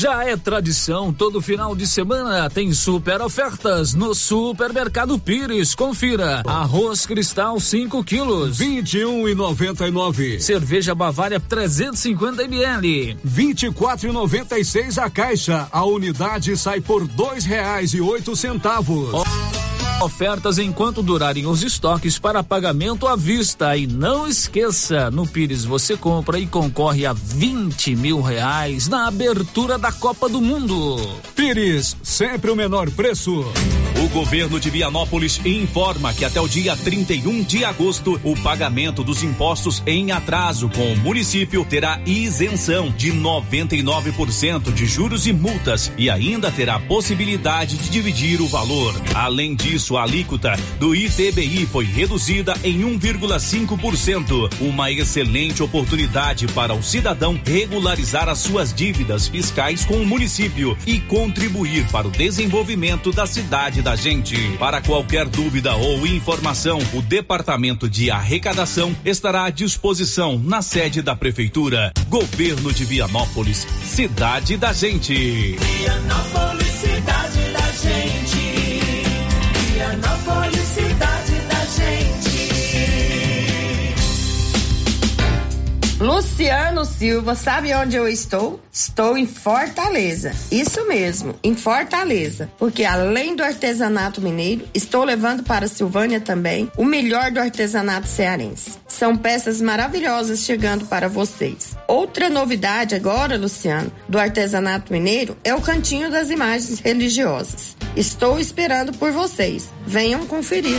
Já é tradição, todo final de semana tem super ofertas no Supermercado Pires. Confira: arroz cristal 5 quilos, 21 e 99. Cerveja Bavária 350 ml, 24 e 96 a caixa. A unidade sai por dois reais e oito centavos. Ofertas enquanto durarem os estoques para pagamento à vista. E não esqueça, no Pires você compra e concorre a 20 mil reais na abertura da Copa do Mundo. Pires, sempre o menor preço. O governo de Vianópolis informa que até o dia 31 de agosto o pagamento dos impostos em atraso com o município terá isenção de 99% de juros e multas e ainda terá possibilidade de dividir o valor. Além disso, a alíquota do ITBI foi reduzida em 1,5%, uma excelente oportunidade para o cidadão regularizar as suas dívidas fiscais com o município e contribuir para o desenvolvimento da cidade da gente. Para qualquer dúvida ou informação, o Departamento de Arrecadação estará à disposição na sede da Prefeitura. Governo de Vianópolis, cidade da gente. Vianópolis, Luciano Silva, sabe onde eu estou? Estou em Fortaleza. Isso mesmo, em Fortaleza. Porque além do artesanato mineiro, estou levando para Silvânia também o melhor do artesanato cearense. São peças maravilhosas chegando para vocês. Outra novidade agora, Luciano, do artesanato mineiro é o cantinho das imagens religiosas. Estou esperando por vocês. Venham conferir.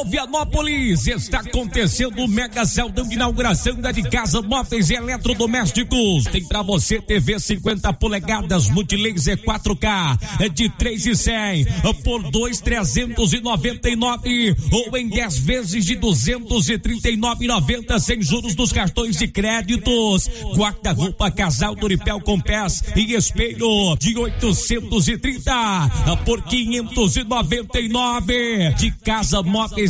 O Alô Vianópolis está acontecendo o mega celdão de inauguração da de casa, móveis e eletrodomésticos. Tem para você TV 50 polegadas, multilaser 4K é de 3 e 100 por 2,399 ou em 10 vezes de 239,90 sem juros dos cartões de créditos. Guarda-roupa casal Doripel com pés e espelho de 830 por 599 de casa, móveis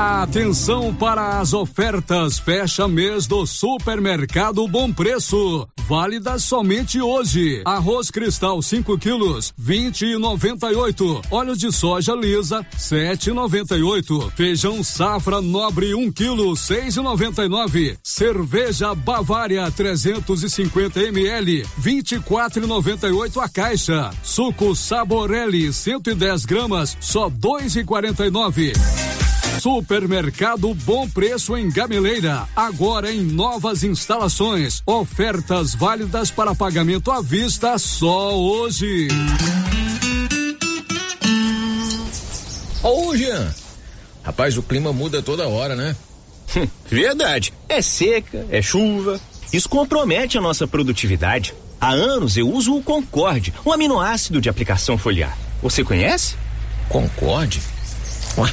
Atenção para as ofertas fecha mês do Supermercado Bom Preço. Válida somente hoje. Arroz cristal 5 quilos, 20 e 98. Óleo de soja lisa, 7 e 98. Feijão safra nobre 1 um quilo, 6 e 99. Cerveja Bavária 350 ml, 24 e 98 a caixa. Suco Saborelli 110 gramas, só 2 e 49. Supermercado Bom Preço em Gameleira, agora em novas instalações. Ofertas válidas para pagamento à vista só hoje. Ô, Jean, rapaz, o clima muda toda hora, né? Verdade. É seca, é chuva. Isso compromete a nossa produtividade. Há anos eu uso o Concorde, um aminoácido de aplicação foliar. Você conhece? Concorde? Ué,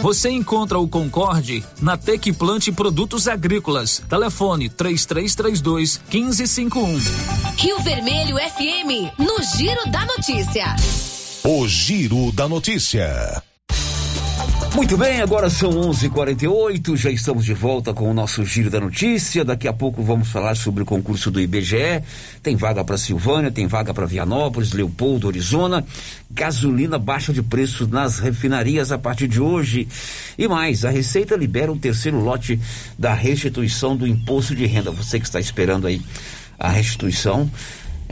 Você encontra o Concorde na Tec Plante Produtos Agrícolas. Telefone 3332 1551. Rio Vermelho FM, no Giro da Notícia. O Giro da Notícia. Muito bem, agora são 11:48. Já estamos de volta com o nosso giro da notícia. Daqui a pouco vamos falar sobre o concurso do IBGE. Tem vaga para Silvânia, tem vaga para Vianópolis, Leopoldo, Arizona. Gasolina baixa de preço nas refinarias a partir de hoje. E mais, a Receita libera o terceiro lote da restituição do imposto de renda. Você que está esperando aí a restituição,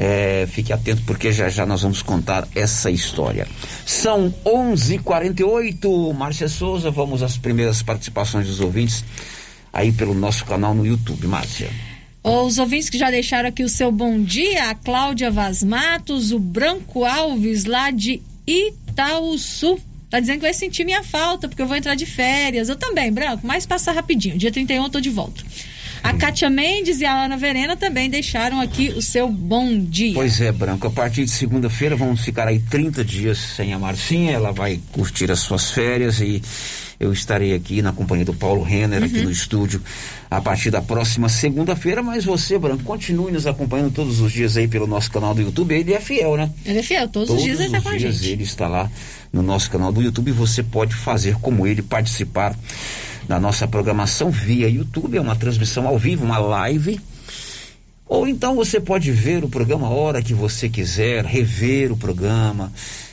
é, fique atento porque já já nós vamos contar essa história. São 11:48. Márcia Souza, vamos às primeiras participações dos ouvintes aí pelo nosso canal no YouTube, Márcia. Os ouvintes que já deixaram aqui o seu bom dia, a Cláudia Vaz Matos, o Branco Alves lá de Itaúsu. Tá dizendo que vai sentir minha falta, porque eu vou entrar de férias. Eu também, Branco, mas passar rapidinho. Dia 31 eu tô de volta. A Kátia Mendes e a Ana Verena também deixaram aqui o seu bom dia. Pois é, Branco. A partir de segunda-feira vamos ficar aí 30 dias sem a Marcinha. Ela vai curtir as suas férias e eu estarei aqui na companhia do Paulo Renner, aqui Uhum. no estúdio, a partir da próxima segunda-feira. Mas você, Branco, continue nos acompanhando todos os dias aí pelo nosso canal do YouTube. Ele é fiel, né? Ele é fiel, todos, os dias ele está com a dias gente. ele está lá no nosso canal do YouTube. Você pode fazer como ele, participar da nossa programação via YouTube. É uma transmissão ao vivo, uma live. Ou então você pode ver o programa a hora que você quiser, rever o programa.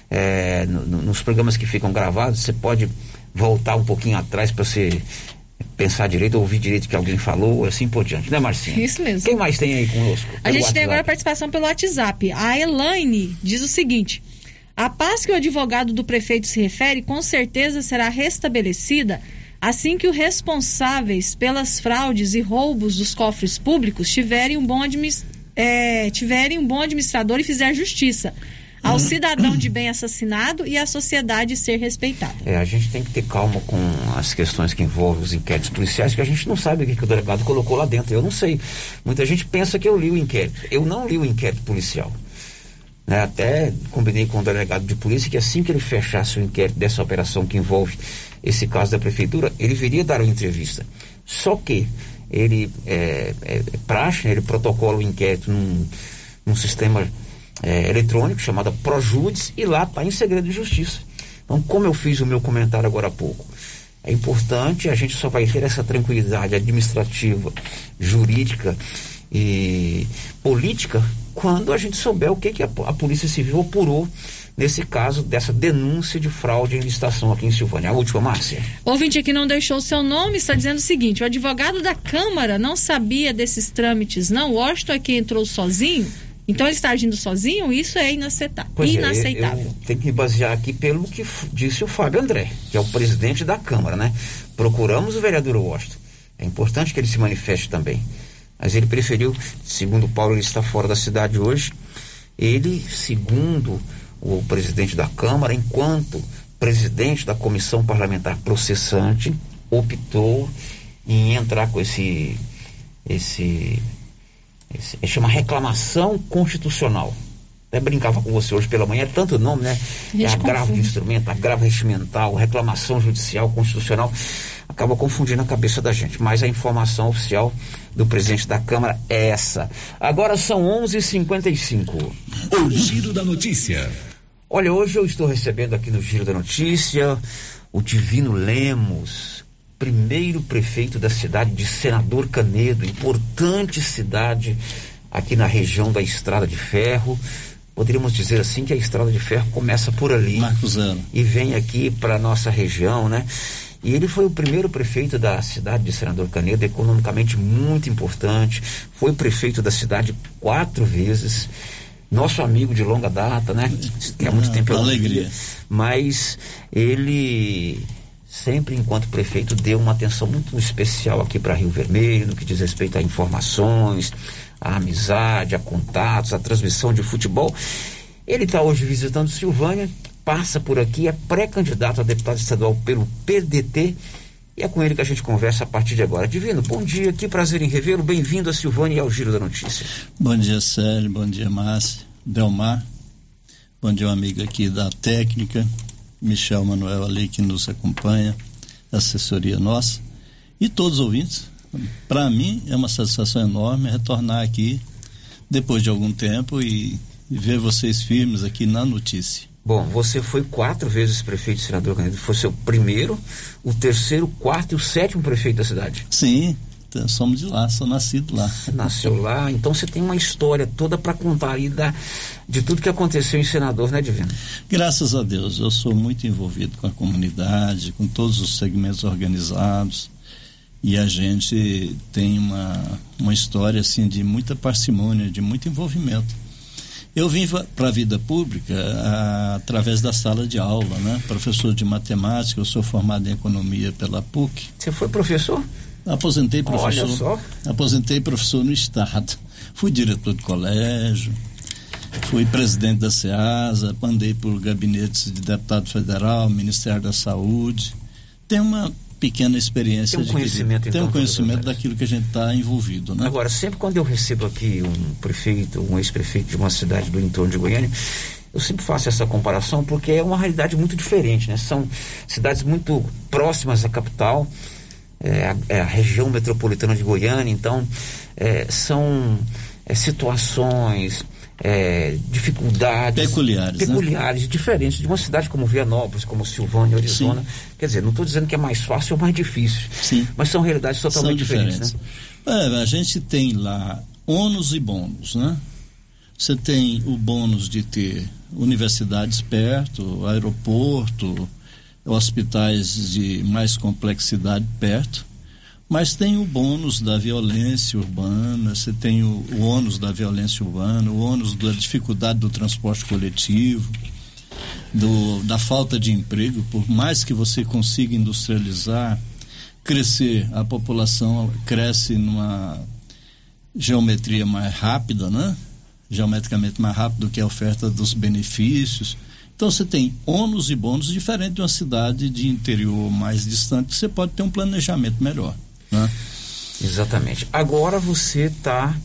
É, no- no- nos programas que ficam gravados, você pode voltar um pouquinho atrás para você pensar direito, ouvir direito o que alguém falou, assim por diante, né, Marcinha? Isso mesmo. Quem mais tem aí conosco? A gente tem agora a WhatsApp? participação pelo WhatsApp. A Elaine diz o seguinte: a paz que o advogado do prefeito se refere com certeza será restabelecida assim que os responsáveis pelas fraudes e roubos dos cofres públicos tiverem um bom, eh, tiverem um bom administrador e fizer justiça ao cidadão de bem assassinado e à sociedade ser respeitada. É, a gente tem que ter calma com as questões que envolvem os inquéritos policiais, que a gente não sabe o que, que o delegado colocou lá dentro. Eu não sei. Muita gente pensa que eu li o inquérito. Eu não li o inquérito policial. Né, Até combinei com o delegado de polícia que assim que ele fechasse o inquérito dessa operação que envolve esse caso da prefeitura, ele viria dar uma entrevista. Só que ele é, é, é praxe, né, ele protocola o inquérito num, num sistema é, eletrônico chamado Projudice e lá está em segredo de justiça. Então, como eu fiz o meu comentário agora há pouco, é importante, a gente só vai ter essa tranquilidade administrativa, jurídica e política quando a gente souber o que, que a, a Polícia Civil apurou nesse caso dessa denúncia de fraude em licitação aqui em Silvânia. A última, Márcia. Ouvinte que não deixou o seu nome está dizendo o seguinte: o advogado da Câmara não sabia desses trâmites, não. Washington é quem entrou sozinho, então ele está agindo sozinho? Isso é Pois é, inaceitável. eu tenho que me basear aqui pelo que disse o Fábio André, que é o presidente da Câmara, né? Procuramos o vereador Washington. É importante que ele se manifeste também. Mas ele preferiu, segundo o Paulo, ele está fora da cidade hoje. Ele, segundo o presidente da Câmara, enquanto presidente da comissão parlamentar processante, optou em entrar com esse esse, esse é chama reclamação constitucional. Até brincava com você hoje pela manhã, é tanto nome, né? É agravo de instrumento, agravo regimental, reclamação judicial, constitucional, acaba confundindo a cabeça da gente. Mas a informação oficial do presidente da Câmara é essa. Agora são 11h55. O Giro da Notícia. Olha, hoje eu estou recebendo aqui no Giro da Notícia o Divino Lemos, primeiro prefeito da cidade de Senador Canedo, importante cidade aqui na região da Estrada de Ferro. Poderíamos dizer assim que a Estrada de Ferro começa por ali e vem aqui para nossa região, né? E ele foi o primeiro prefeito da cidade de Senador Canedo, economicamente muito importante. Foi prefeito da cidade quatro vezes. Nosso amigo de longa data, né? Que há muito Ah, tempo eu alegria. via. Mas ele sempre, enquanto prefeito, deu uma atenção muito especial aqui para Rio Vermelho, no que diz respeito a informações, a amizade, a contatos, a transmissão de futebol. Ele está hoje visitando Silvânia, passa por aqui, é pré-candidato a deputado estadual pelo PDT. E é com ele que a gente conversa a partir de agora. Divino, bom dia, que prazer em revê-lo. Bem-vindo a Silvânia e ao Giro da Notícia. Bom dia, Célio. Bom dia, Márcia. Delmar. Bom dia, um amigo aqui da técnica. Michel Manuel ali que nos acompanha, assessoria nossa. E todos os ouvintes. Para mim é uma satisfação enorme retornar aqui depois de algum tempo e, e ver vocês firmes aqui na notícia. Bom, você foi quatro vezes prefeito de Senador Canedo. Foi seu primeiro, o terceiro, o quarto e o sétimo prefeito da cidade. Sim, somos de lá, sou nascido lá. Você nasceu lá, então você tem uma história toda para contar aí da, de tudo que aconteceu em Senador, né, Divino? Graças a Deus, eu sou muito envolvido com a comunidade, com todos os segmentos organizados e a gente tem uma, uma história assim de muita parcimônia, de muito envolvimento. Eu vim para a vida pública a, através da sala de aula, né? Professor de matemática, eu sou formado em economia pela PUC. Você foi professor? Aposentei professor. Olha só. Aposentei professor no estado. Fui diretor de colégio, fui presidente da SEASA, andei por gabinetes de deputado federal, Ministério da Saúde. Tenho uma pequena experiência. Tem um conhecimento, Tem então, um conhecimento daquilo que a gente está envolvido, né? Agora, sempre quando eu recebo aqui um prefeito, um ex-prefeito de uma cidade do entorno de Goiânia, eu sempre faço essa comparação porque é uma realidade muito diferente, né? São cidades muito próximas à capital, é, a, é a região metropolitana de Goiânia, então é, são é, situações, é, dificuldades peculiares, peculiares né? diferentes de uma cidade como Vianópolis, como Silvânia, Arizona. Sim. Quer dizer, não estou dizendo que é mais fácil ou mais difícil, Sim. mas são realidades totalmente são diferentes. diferentes. Né? É, a gente tem lá ônus e bônus, né? Você tem o bônus de ter universidades perto, aeroporto, hospitais de mais complexidade perto, mas tem o bônus da violência urbana, você tem o, o ônus da violência urbana, o ônus da dificuldade do transporte coletivo, do, da falta de emprego, por mais que você consiga industrializar, crescer, a população cresce numa geometria mais rápida, né? geometricamente mais rápido que a oferta dos benefícios. Então você tem ônus e bônus diferente de uma cidade de interior mais distante, que você pode ter um planejamento melhor. Né? Exatamente. Agora você está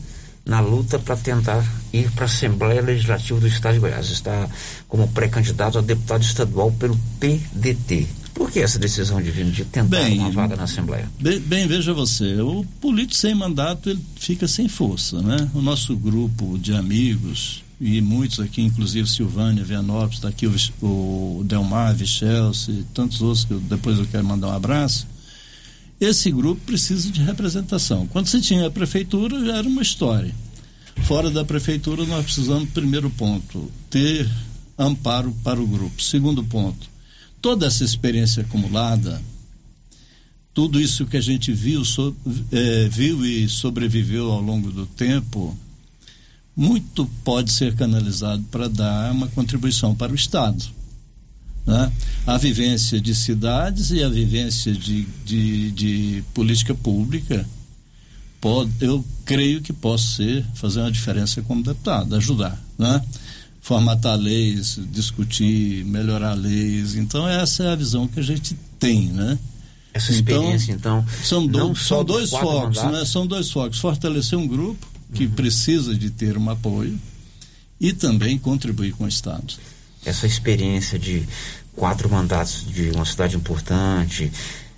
na luta para tentar ir para a Assembleia Legislativa do Estado de Goiás. Está como pré-candidato a deputado estadual pelo PDT. Por que essa decisão de vir de tentar bem, uma vaga na Assembleia? Bem, bem, veja você, o político sem mandato ele fica sem força, né? O nosso grupo de amigos e muitos aqui, inclusive Silvânia, Vianópolis, está aqui o, o Delmar, Vichelce, tantos outros que eu, depois eu quero mandar um abraço. Esse grupo precisa de representação. Quando você tinha a prefeitura, já era uma história. Fora da prefeitura, nós precisamos, primeiro ponto, ter amparo para o grupo. Segundo ponto, toda essa experiência acumulada, tudo isso que a gente viu, so, é, viu e sobreviveu ao longo do tempo, muito pode ser canalizado para dar uma contribuição para o Estado. Né? A vivência de cidades e a vivência de, de, de política pública, pode, eu creio que posso ser, fazer uma diferença como deputado, ajudar. Né? formatar leis, discutir, melhorar leis. Então essa é a visão que a gente tem, né? Essa experiência, então, então são, do, são dois focos, mandatos. né? São dois focos: fortalecer um grupo que uhum. precisa de ter um apoio e também contribuir com o Estado. Essa experiência de quatro mandatos de uma cidade importante,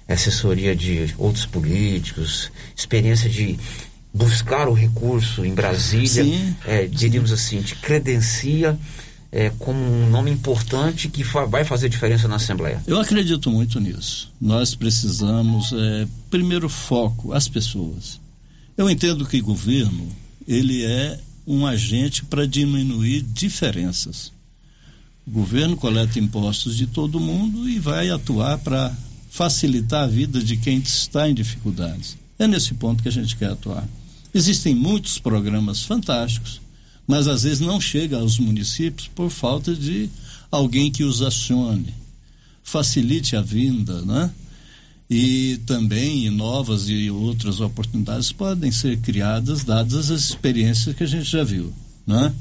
assessoria de outros políticos, experiência de buscar o recurso em Brasília, é, diríamos assim, te credencia é, como um nome importante que fa vai fazer diferença na Assembleia? Eu acredito muito nisso. Nós precisamos, é, primeiro foco, as pessoas. Eu entendo que o governo, ele é um agente para diminuir diferenças. O governo coleta impostos de todo mundo e vai atuar para facilitar a vida de quem está em dificuldades. É nesse ponto que a gente quer atuar. Existem muitos programas fantásticos, mas às vezes não chega aos municípios por falta de alguém que os acione, facilite a vinda, né? E também novas e outras oportunidades podem ser criadas dadas as experiências que a gente já viu, né?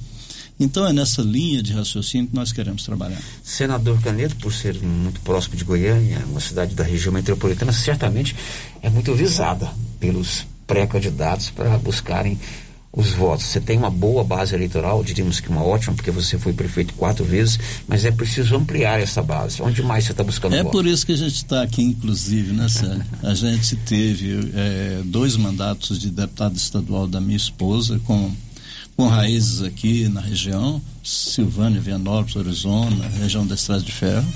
Então é nessa linha de raciocínio que nós queremos trabalhar. Senador Canedo, por ser muito próximo de Goiânia, uma cidade da região metropolitana, certamente é muito visada pelos pré-candidatos para buscarem os votos. Você tem uma boa base eleitoral, diríamos que uma ótima, porque você foi prefeito quatro vezes, mas é preciso ampliar essa base. Onde mais você está buscando É votos? por isso que a gente está aqui, inclusive, né, Sérgio? (laughs) a gente teve é, dois mandatos de deputado estadual da minha esposa, com, com raízes aqui na região, Silvânia, Vianópolis, Arizona, região da Estrada de Ferro.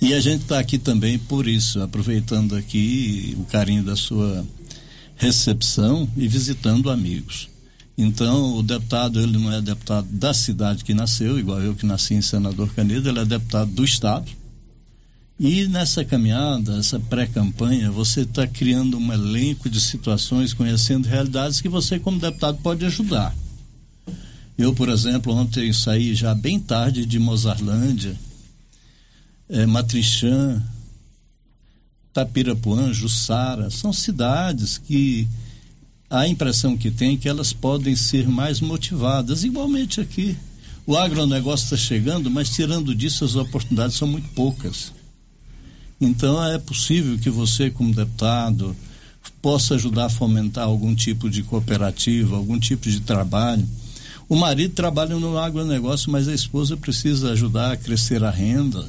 E a gente está aqui também por isso, aproveitando aqui o carinho da sua recepção e visitando amigos. Então, o deputado, ele não é deputado da cidade que nasceu, igual eu que nasci em Senador Canedo, ele é deputado do Estado. E nessa caminhada, essa pré-campanha, você está criando um elenco de situações, conhecendo realidades que você, como deputado, pode ajudar. Eu, por exemplo, ontem saí já bem tarde de Mozarlândia, é, Matrichã, Tapirapuã, Jussara, são cidades que a impressão que tem é que elas podem ser mais motivadas. Igualmente aqui, o agronegócio está chegando, mas tirando disso as oportunidades são muito poucas. Então é possível que você, como deputado, possa ajudar a fomentar algum tipo de cooperativa, algum tipo de trabalho. O marido trabalha no agronegócio, mas a esposa precisa ajudar a crescer a renda,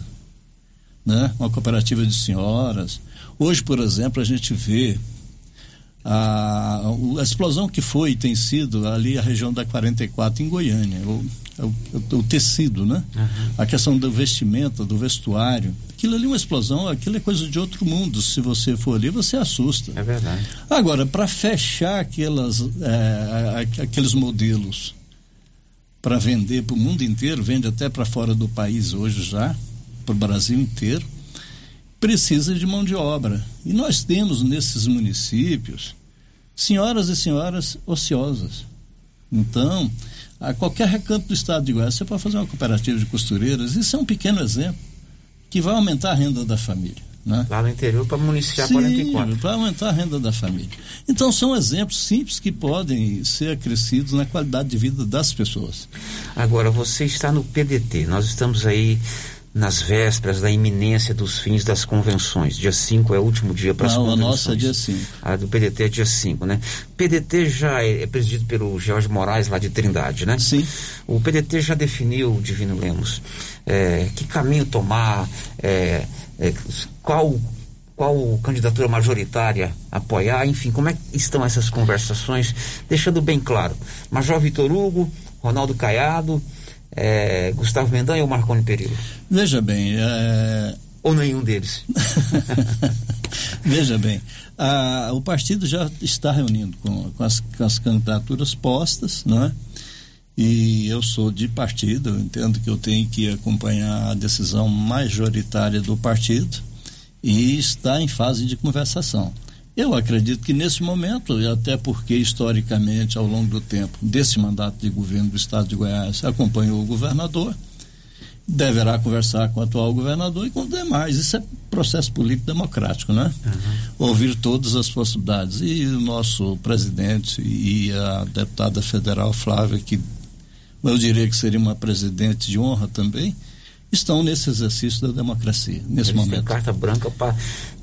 né? Uma cooperativa de senhoras. Hoje, por exemplo, a gente vê a, a explosão que foi e tem sido ali a região da 44 em Goiânia, o, o, o tecido, né? Uhum. A questão do vestimento, do vestuário. Aquilo ali é uma explosão, aquilo é coisa de outro mundo. Se você for ali, você assusta. É verdade. Agora, para fechar aquelas, é, aqueles modelos para vender para o mundo inteiro, vende até para fora do país hoje já, para o Brasil inteiro, precisa de mão de obra. E nós temos nesses municípios senhoras e senhoras ociosas. Então, a qualquer recanto do estado de Goiás, você pode fazer uma cooperativa de costureiras, isso é um pequeno exemplo que vai aumentar a renda da família. Né? Lá no interior para municiar Sim, 44. Para aumentar a renda da família. Então são exemplos simples que podem ser acrescidos na qualidade de vida das pessoas. Agora, você está no PDT, nós estamos aí nas vésperas da iminência dos fins das convenções. Dia 5 é o último dia para as convenções. a nossa é dia 5. A do PDT é dia 5, né? PDT já é, é, presidido pelo Jorge Moraes, lá de Trindade, né? Sim. O PDT já definiu, Divino Lemos, é, que caminho tomar, é, é, qual qual candidatura majoritária apoiar, enfim, como é que estão essas conversações, deixando bem claro. Major Vitor Hugo, Ronaldo Caiado, é, Gustavo Mendanha ou Marconi Pereira? Veja bem. É... Ou nenhum deles? (laughs) Veja bem, a, o partido já está reunindo com, com, as, com as candidaturas postas, não é? E eu sou de partido, eu entendo que eu tenho que acompanhar a decisão majoritária do partido e está em fase de conversação. Eu acredito que nesse momento, e até porque historicamente, ao longo do tempo desse mandato de governo do estado de Goiás, acompanhou o governador, deverá conversar com o atual governador e com os demais. Isso é processo político democrático, né? Uhum. Ouvir todas as possibilidades. E o nosso presidente e a deputada federal Flávia, que eu diria que seria uma presidente de honra também, estão nesse exercício da democracia, nesse Eles momento. Têm carta branca para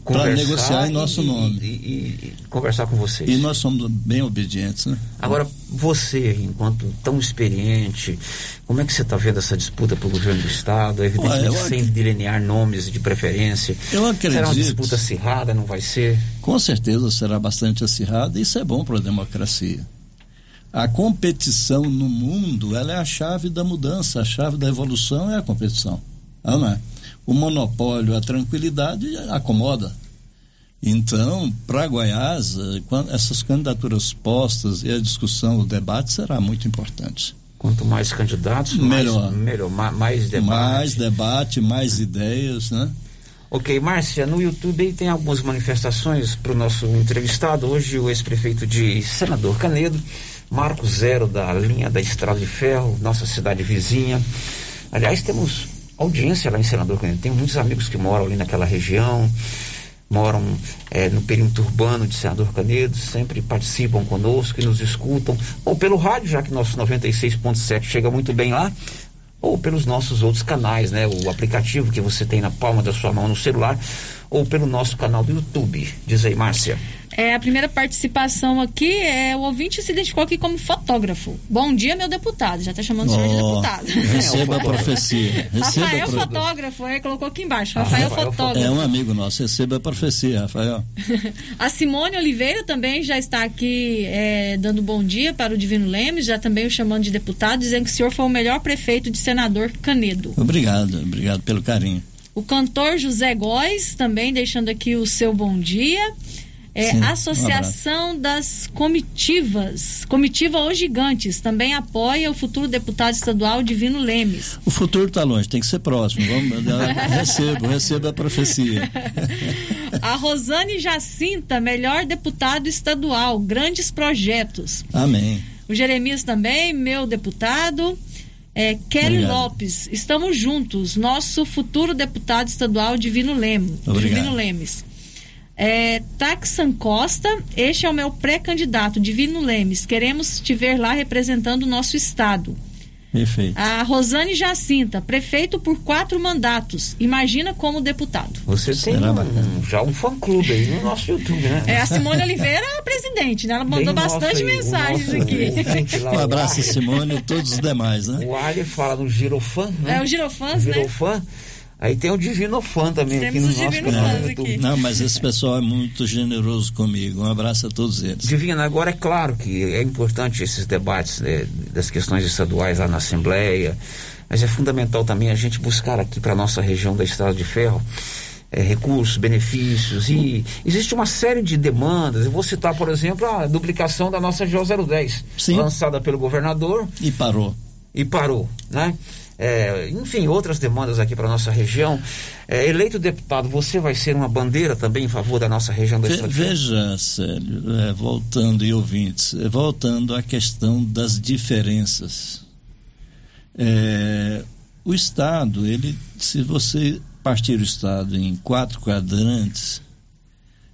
para negociar em nosso e, nome. E, e, e, conversar com vocês. E nós somos bem obedientes, né? Agora, você, enquanto tão experiente, como é que você está vendo essa disputa pelo governo do Estado? Evidentemente, Olha, sem ac... delinear nomes de preferência. Eu acredito. Será uma disputa acirrada, não vai ser? Com certeza será bastante acirrada, e isso é bom para a democracia. A competição no mundo, ela é a chave da mudança, a chave da evolução é a competição. Não é? o monopólio, a tranquilidade acomoda. Então, para Goiás, eh, essas candidaturas postas e a discussão, o debate será muito importante. Quanto mais candidatos, melhor. Mais, melhor, mais debate. Mais debate, mais ideias, né? Ok, Márcia, no YouTube tem algumas manifestações para o nosso entrevistado. Hoje o ex-prefeito de Senador Canedo, Marco Zero da linha da Estrada de Ferro, nossa cidade vizinha. Aliás, temos audiência lá em Senador Canedo. Tem muitos amigos que moram ali naquela região, moram é, no perímetro urbano de Senador Canedo, sempre participam conosco e nos escutam, ou pelo rádio, já que nosso 96.7 chega muito bem lá, ou pelos nossos outros canais, né? O aplicativo que você tem na palma da sua mão no celular, ou pelo nosso canal do YouTube. Diz aí, Márcia. É, a primeira participação aqui é o ouvinte se identificou aqui como fotógrafo. Bom dia, meu deputado. Já está chamando o senhor de deputado. Receba a profecia. Receba Rafael, a fotógrafo, aí colocou aqui embaixo. Rafael, Rafael, fotógrafo. É um amigo nosso. Receba a profecia, Rafael. (laughs) a Simone Oliveira também já está aqui é, dando bom dia para o Divino Lemes, já também o chamando de deputado, dizendo que o senhor foi o melhor prefeito de senador Canedo. Obrigado, obrigado pelo carinho. O cantor José Góes também deixando aqui o seu bom dia. É, Sim, Associação um das Comitivas, Comitiva Os Gigantes, também apoia o futuro deputado estadual Divino Lemes. O futuro está longe, tem que ser próximo. Vamos, recebo, recebo a profecia. (laughs) A Rosane Jacinta, melhor deputado estadual, grandes projetos. Amém. O Jeremias também, meu deputado. É, Kelly Obrigado. Lopes, estamos juntos, nosso futuro deputado estadual Divino Lemos. Obrigado. Divino Lemes. É, Taxan Costa, este é o meu pré-candidato, Divino Lemes. Queremos te ver lá representando o nosso estado. Perfeito. A Rosane Jacinta, prefeito por quatro mandatos. Imagina como deputado. Você tem um, já um fã-clube aí no nosso YouTube, né? É, a Simone Oliveira é a presidente, né? Ela mandou Bem bastante nosso mensagens nosso aqui. lá, Um abraço. Simone, e todos os demais, né? O Ali fala no Girofã, né? É o Girofãs, né? Girofã. Aí tem o Divinofã também aqui Temos no o nosso Divinofãs canal do aqui. YouTube. Não, mas esse pessoal é muito generoso comigo. Um abraço a todos eles. Divina, agora é claro que é importante esses debates né, das questões estaduais lá na Assembleia, mas é fundamental também a gente buscar aqui para nossa região da Estrada de Ferro é, recursos, benefícios e existe uma série de demandas. Eu vou citar, por exemplo, a duplicação da nossa GO 010, Sim. lançada pelo governador E parou. e parou, né? É, enfim, outras demandas aqui para nossa região. É, eleito deputado, você vai ser uma bandeira também em favor da nossa região da Ve-? Veja, Célio, é, voltando e ouvintes, é, voltando à questão das diferenças. É, o Estado, ele, se você partir o Estado em quatro quadrantes,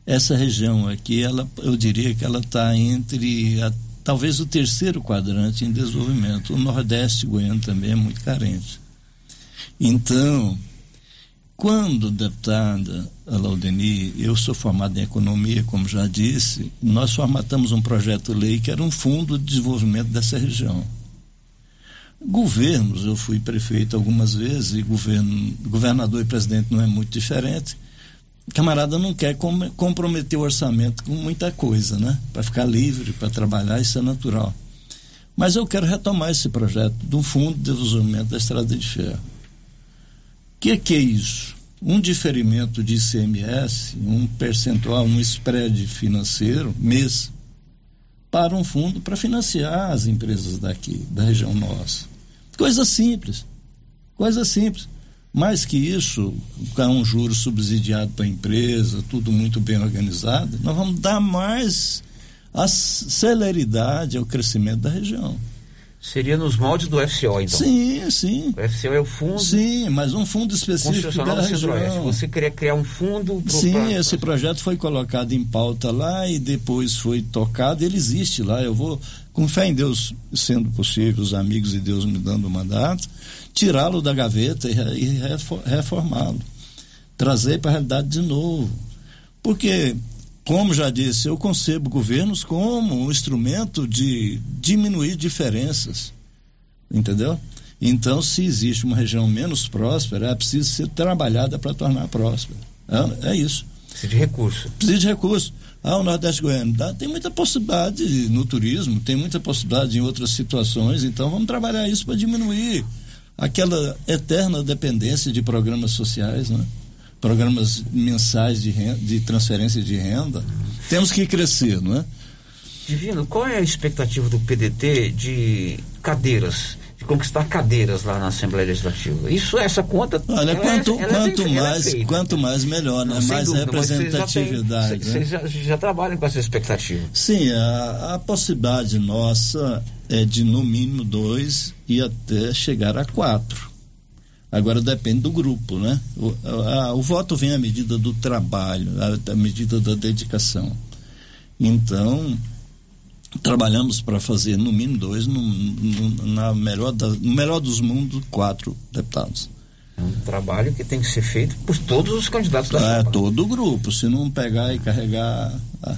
essa região aqui, ela, eu diria que ela está entre a- talvez o terceiro quadrante em desenvolvimento. O Nordeste goiano também é muito carente. Então, quando deputada Laudeni, eu sou formado em economia, como já disse, nós formatamos um projeto de lei que era um fundo de desenvolvimento dessa região. Governos, eu fui prefeito algumas vezes, e governo, governador e presidente não é muito diferente. Camarada não quer com- comprometer o orçamento com muita coisa, né? Para ficar livre, para trabalhar, isso é natural. Mas eu quero retomar esse projeto do Fundo de Desenvolvimento da Estrada de Ferro. O que, que é isso? Um diferimento de ICMS, um percentual, um spread financeiro, mês, para um fundo para financiar as empresas daqui, da região nossa. Coisa simples. Coisa simples. Mais que isso, com um juro subsidiado para a empresa, tudo muito bem organizado, nós vamos dar mais a celeridade ao crescimento da região. Seria nos moldes do FCO, então? Sim, sim. O FCO é o fundo Sim, mas um fundo específico da Centro-Oeste. região. Você queria criar um fundo pro, Sim, pra- esse projeto foi colocado em pauta lá e depois foi tocado, ele existe lá. Eu vou, com fé em Deus, sendo possível, os amigos e Deus me dando o mandato, tirá-lo da gaveta e, re- refo- reformá-lo. Trazer para a realidade de novo. Porque, como já disse, eu concebo governos como um instrumento de diminuir diferenças. Entendeu? Então, se existe uma região menos próspera, é preciso ser trabalhada para tornar próspera. É, é isso. Precisa de recurso. Precisa de recurso. Ah, o Nordeste Goiano dá, tem muita possibilidade no turismo, tem muita possibilidade em outras situações, então vamos trabalhar isso para diminuir aquela eterna dependência de programas sociais, né? Programas mensais de, renda, de transferência de renda. Temos que crescer, não é? Divino, qual é a expectativa do PDT de cadeiras, de conquistar cadeiras lá na Assembleia Legislativa? Isso, essa conta. Olha, ela é- quanto, ela é quanto ela é mais, feita. quanto mais melhor, né? Não, mais dúvida, mas vocês já representatividade. né? Vocês já, já trabalham com essa expectativa. Sim, a, a possibilidade nossa é de no mínimo dois e até chegar a quatro. Agora depende do grupo, né? O, a- o voto vem à medida do trabalho, à, à medida da dedicação. Então, trabalhamos para fazer no mínimo dois, no, no- na melhor da- no melhor dos mundos, quatro deputados. É um trabalho que tem que ser feito por todos os candidatos da É, todo o grupo. Se não pegar e carregar a,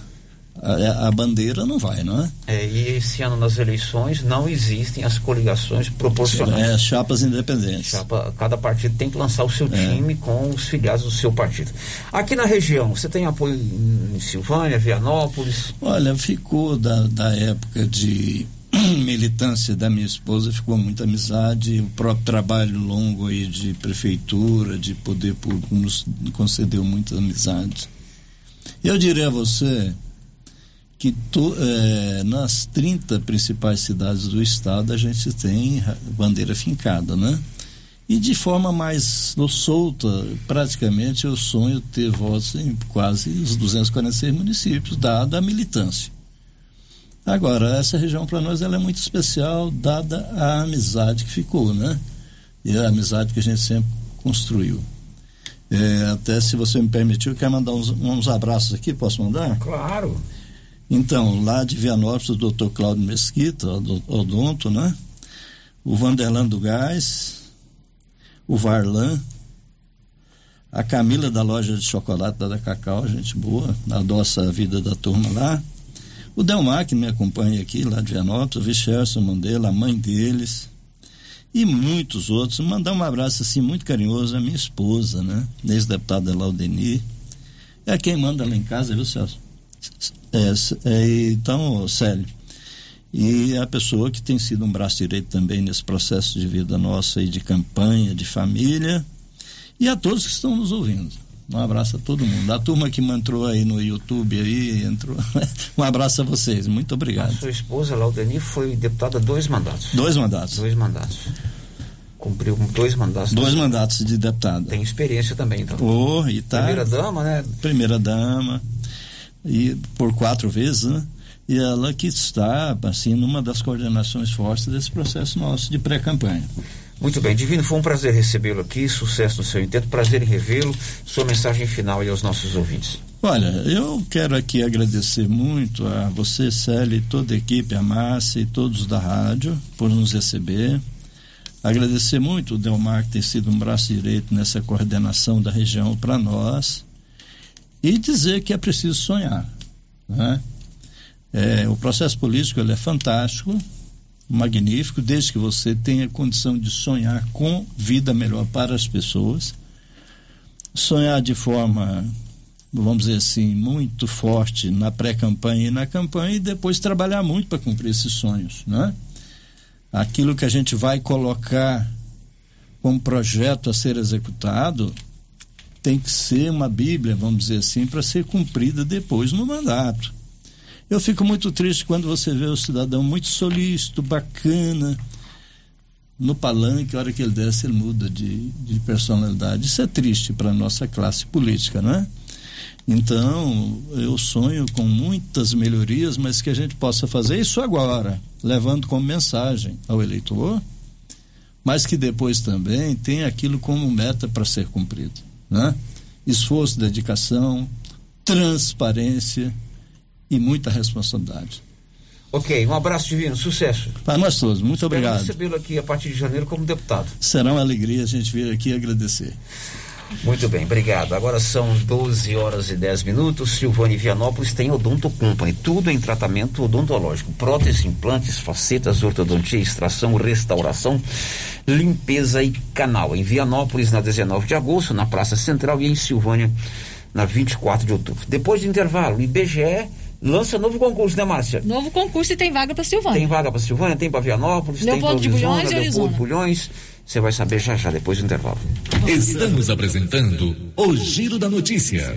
a- a bandeira, não vai, não é? É, e esse ano nas eleições não existem as coligações proporcionais. É, chapas independentes. Chapa, cada partido tem que lançar o seu É. time com os filiados do seu partido. Aqui na região, você tem apoio em Silvânia, Vianópolis? Olha, ficou da, da época de (clears throat) militância da minha esposa, ficou muita amizade, o próprio trabalho longo aí de prefeitura, de poder público nos concedeu muita amizade. Eu diria a você que to, eh, nas 30 principais cidades do estado a gente tem ra- bandeira fincada, né? E de forma mais solta, praticamente eu sonho ter votos em quase os 246 municípios, dada a militância. Agora, essa região para nós ela é muito especial, dada a amizade que ficou, né? E a amizade que a gente sempre construiu. É, até se você me permitiu, eu quero mandar uns, uns abraços aqui, posso mandar? Claro. Então, lá de Vianópolis, o doutor Cláudio Mesquita, odonto, né? o Vanderlan do Gás, o Varlan, a Camila da loja de chocolate da, da Cacau, gente boa, adoça a vida da turma lá. O Delmar, que me acompanha aqui, lá de Vianópolis, o Vicherson Mandela, a mãe deles, e muitos outros. Mandar um abraço assim muito carinhoso à minha esposa, né? Ex-deputada Laudeni. É quem manda lá em casa, viu, Celso? É, é, então, Célio, e a pessoa que tem sido um braço direito também nesse processo de vida nossa e de campanha, de família, e a todos que estão nos ouvindo. Um abraço a todo mundo. A turma que entrou aí no YouTube aí, entrou. (laughs) um abraço a vocês. Muito obrigado. A sua esposa, Laudeni, foi deputada dois mandatos. Dois mandatos. Dois mandatos. Cumpriu dois mandatos. Dois mandatos de deputada. Tem experiência também, então. Oh, e tá. Primeira dama, né? Primeira dama. E por quatro vezes, né? E ela que está, assim, numa das coordenações fortes desse processo nosso de pré-campanha. Muito bem, Divino, foi um prazer recebê-lo aqui, sucesso no seu intento, prazer em revê-lo. Sua mensagem final aí aos nossos ouvintes. Olha, eu quero aqui agradecer muito a você, Célio, e toda a equipe, a Márcia e todos da rádio por nos receber. Agradecer muito o Delmar que tem sido um braço direito nessa coordenação da região para nós e dizer que é preciso sonhar. Né? É, o processo político ele é fantástico, magnífico, desde que você tenha condição de sonhar com vida melhor para as pessoas, sonhar de forma, vamos dizer assim, muito forte na pré-campanha e na campanha e depois trabalhar muito para cumprir esses sonhos, né? Aquilo que a gente vai colocar como projeto a ser executado tem que ser uma Bíblia, vamos dizer assim, para ser cumprida depois no mandato. Eu fico muito triste quando você vê o cidadão muito solícito, bacana, no palanque, a hora que ele desce, ele muda de, de personalidade. Isso é triste para a nossa classe política, né? Então, eu sonho com muitas melhorias, mas que a gente possa fazer isso agora, levando como mensagem ao eleitor, mas que depois também tenha aquilo como meta para ser cumprido, né? Esforço, dedicação, transparência, e muita responsabilidade. Ok, um abraço divino, sucesso. Para nós todos, muito Espero obrigado. recebê-lo aqui a partir de janeiro como deputado. Será uma alegria a gente vir aqui agradecer. Muito bem, obrigado. Agora são 12 horas e 10 minutos. Silvane Vianópolis tem Odonto Company, tudo em tratamento odontológico: próteses, implantes, facetas, ortodontia, extração, restauração, limpeza e canal. Em Vianópolis, na 19 de agosto, na Praça Central e em Silvânia, na 24 de outubro. Depois do intervalo, IBGE lança novo concurso, né, Márcia? Novo concurso e tem vaga para Silvânia. Tem vaga para Silvânia, tem para Vianópolis, Leopoldo tem para Bulhões Leopoldo Bulhões. Você vai saber já já, depois do intervalo. Estamos apresentando o Giro da Notícia.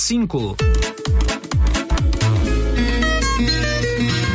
cinco.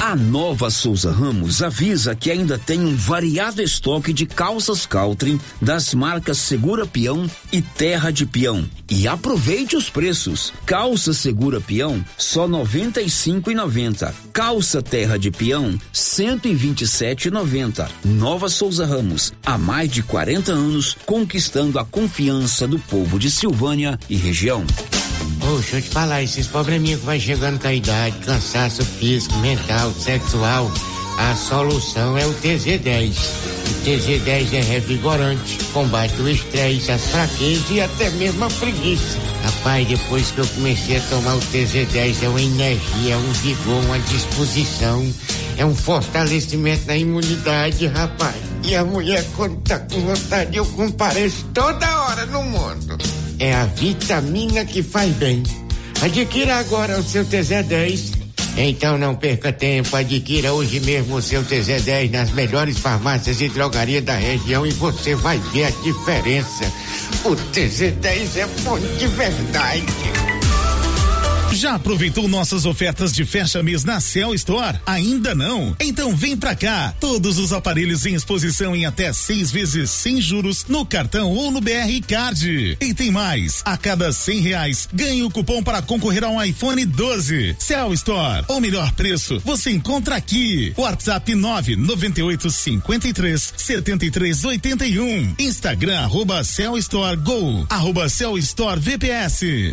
A nova Souza Ramos avisa que ainda tem um variado estoque de calças Caltrim das marcas Segura Peão e Terra de Peão. E aproveite os preços. Calça Segura Peão só R$ 95,90. Calça Terra de Peão R$ 127,90. Nova Souza Ramos, há mais de 40 anos conquistando a confiança do povo de Silvânia e região. Ô, deixa eu te falar, esses probleminhas que vai chegando com a idade, cansaço físico, mental, sexual, a solução é o TZ10. O TZ10 é revigorante, combate o estresse, as fraquezas e até mesmo a preguiça. Rapaz, depois que eu comecei a tomar o TZ10, é uma energia, é um vigor, uma disposição, é um fortalecimento na imunidade, rapaz. E a mulher, quando tá com vontade, eu compareço toda hora no mundo. É a vitamina que faz bem. Adquira agora o seu TZ10. Então não perca tempo, adquira hoje mesmo o seu TZ10 nas melhores farmácias e drogarias da região e você vai ver a diferença. O TZ10 é bom de verdade. Já aproveitou nossas ofertas de fecha mês na Cell Store? Ainda não? Então vem pra cá. Todos os aparelhos em exposição em até seis vezes sem juros no cartão ou no BR Card. E tem mais. A cada cem reais ganhe o cupom para concorrer a um iPhone 12. Cell Store. O melhor preço você encontra aqui. WhatsApp 998 53 73 81. Instagram arroba Cell Store Go. Arroba Cell Store VPS.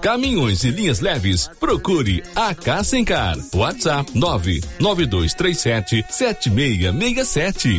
caminhões e linhas leves, procure a Cassencar. WhatsApp 99237 7667.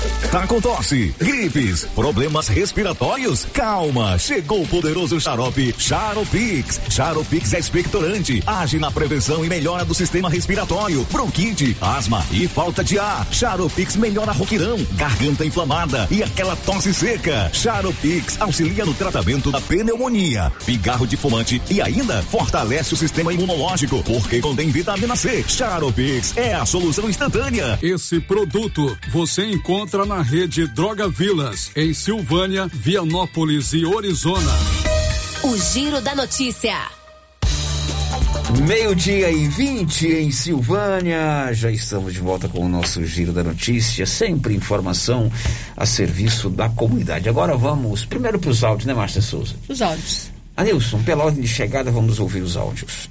Tá com tosse, gripes, problemas respiratórios? Calma, chegou o poderoso xarope Charopix. Charopix é expectorante, age na prevenção e melhora do sistema respiratório, bronquite, asma e falta de ar. Charopix melhora roquirão, garganta inflamada e aquela tosse seca. Charopix auxilia no tratamento da pneumonia, pigarro de fumante e ainda fortalece o sistema imunológico, porque contém vitamina C. Charopix é a solução instantânea. Esse produto você encontra na rede Droga Vilas, em Silvânia, Vianópolis e Orizona. O Giro da Notícia. Meio-dia e 20 em Silvânia. Já estamos de volta com o nosso Giro da Notícia. Sempre informação a serviço da comunidade. Agora vamos primeiro para os áudios, né, Márcia Souza? Os áudios. Anilson, pela ordem de chegada, vamos ouvir os áudios.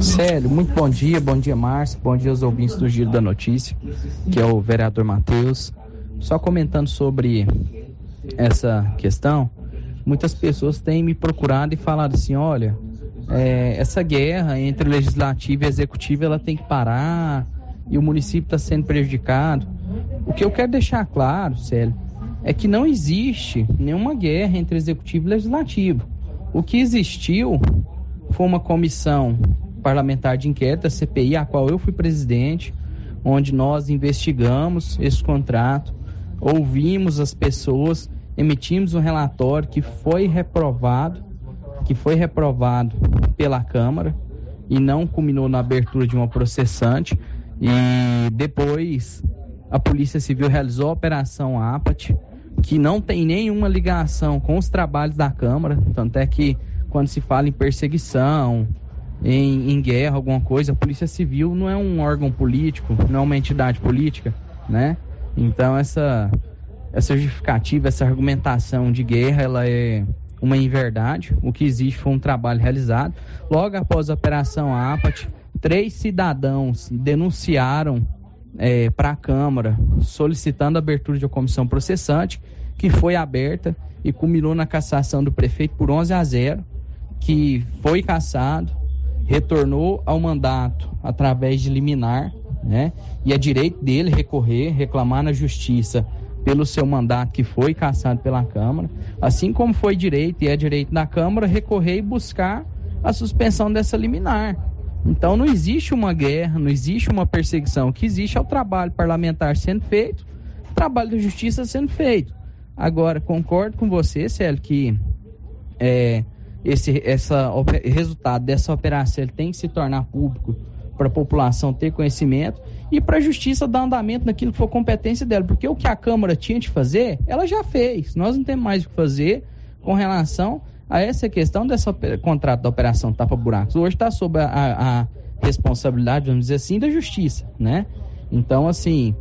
Célio, muito bom dia, bom dia Márcio, bom dia aos ouvintes do Giro da Notícia, que é o vereador Matheus. Só comentando sobre essa questão, muitas pessoas têm me procurado e falado assim, olha, é, essa guerra entre legislativo e executivo ela tem que parar e o município está sendo prejudicado. O que eu quero deixar claro, Célio, é que não existe nenhuma guerra entre executivo e legislativo. O que existiu foi uma comissão parlamentar de inquérito, a CPI, a qual eu fui presidente, onde nós investigamos esse contrato, ouvimos as pessoas, emitimos um relatório que foi reprovado, que foi reprovado pela Câmara e não culminou na abertura de uma processante. E depois a Polícia Civil realizou a Operação APAT, que não tem nenhuma ligação com os trabalhos da Câmara, tanto é que quando se fala em perseguição, em, em, guerra, alguma coisa, a Polícia Civil não é um órgão político, não é uma entidade política, né? Então essa essa justificativa, essa argumentação de guerra, ela é uma inverdade. O que existe foi um trabalho realizado. Logo após a operação APAT, três cidadãos denunciaram é, para a Câmara solicitando a abertura de uma comissão processante, que foi aberta e culminou na cassação do prefeito por 11 a 0, que foi cassado, retornou ao mandato através de liminar, né? E é direito dele recorrer, reclamar na justiça pelo seu mandato que foi cassado pela Câmara, assim como foi direito e é direito da Câmara recorrer e buscar a suspensão dessa liminar. Então não existe uma guerra, não existe uma perseguição. O que existe é o trabalho parlamentar sendo feito, o trabalho da justiça sendo feito. Agora, concordo com você, Célio, que é, esse essa, resultado dessa operação ele tem que se tornar público para a população ter conhecimento e para a justiça dar andamento naquilo que for competência dela, porque o que a Câmara tinha de fazer, ela já fez. Nós não temos mais o que fazer com relação a essa questão desse contrato da operação tapa buracos. Hoje está sob a, a, a responsabilidade, vamos dizer assim, da justiça, né? Então, assim,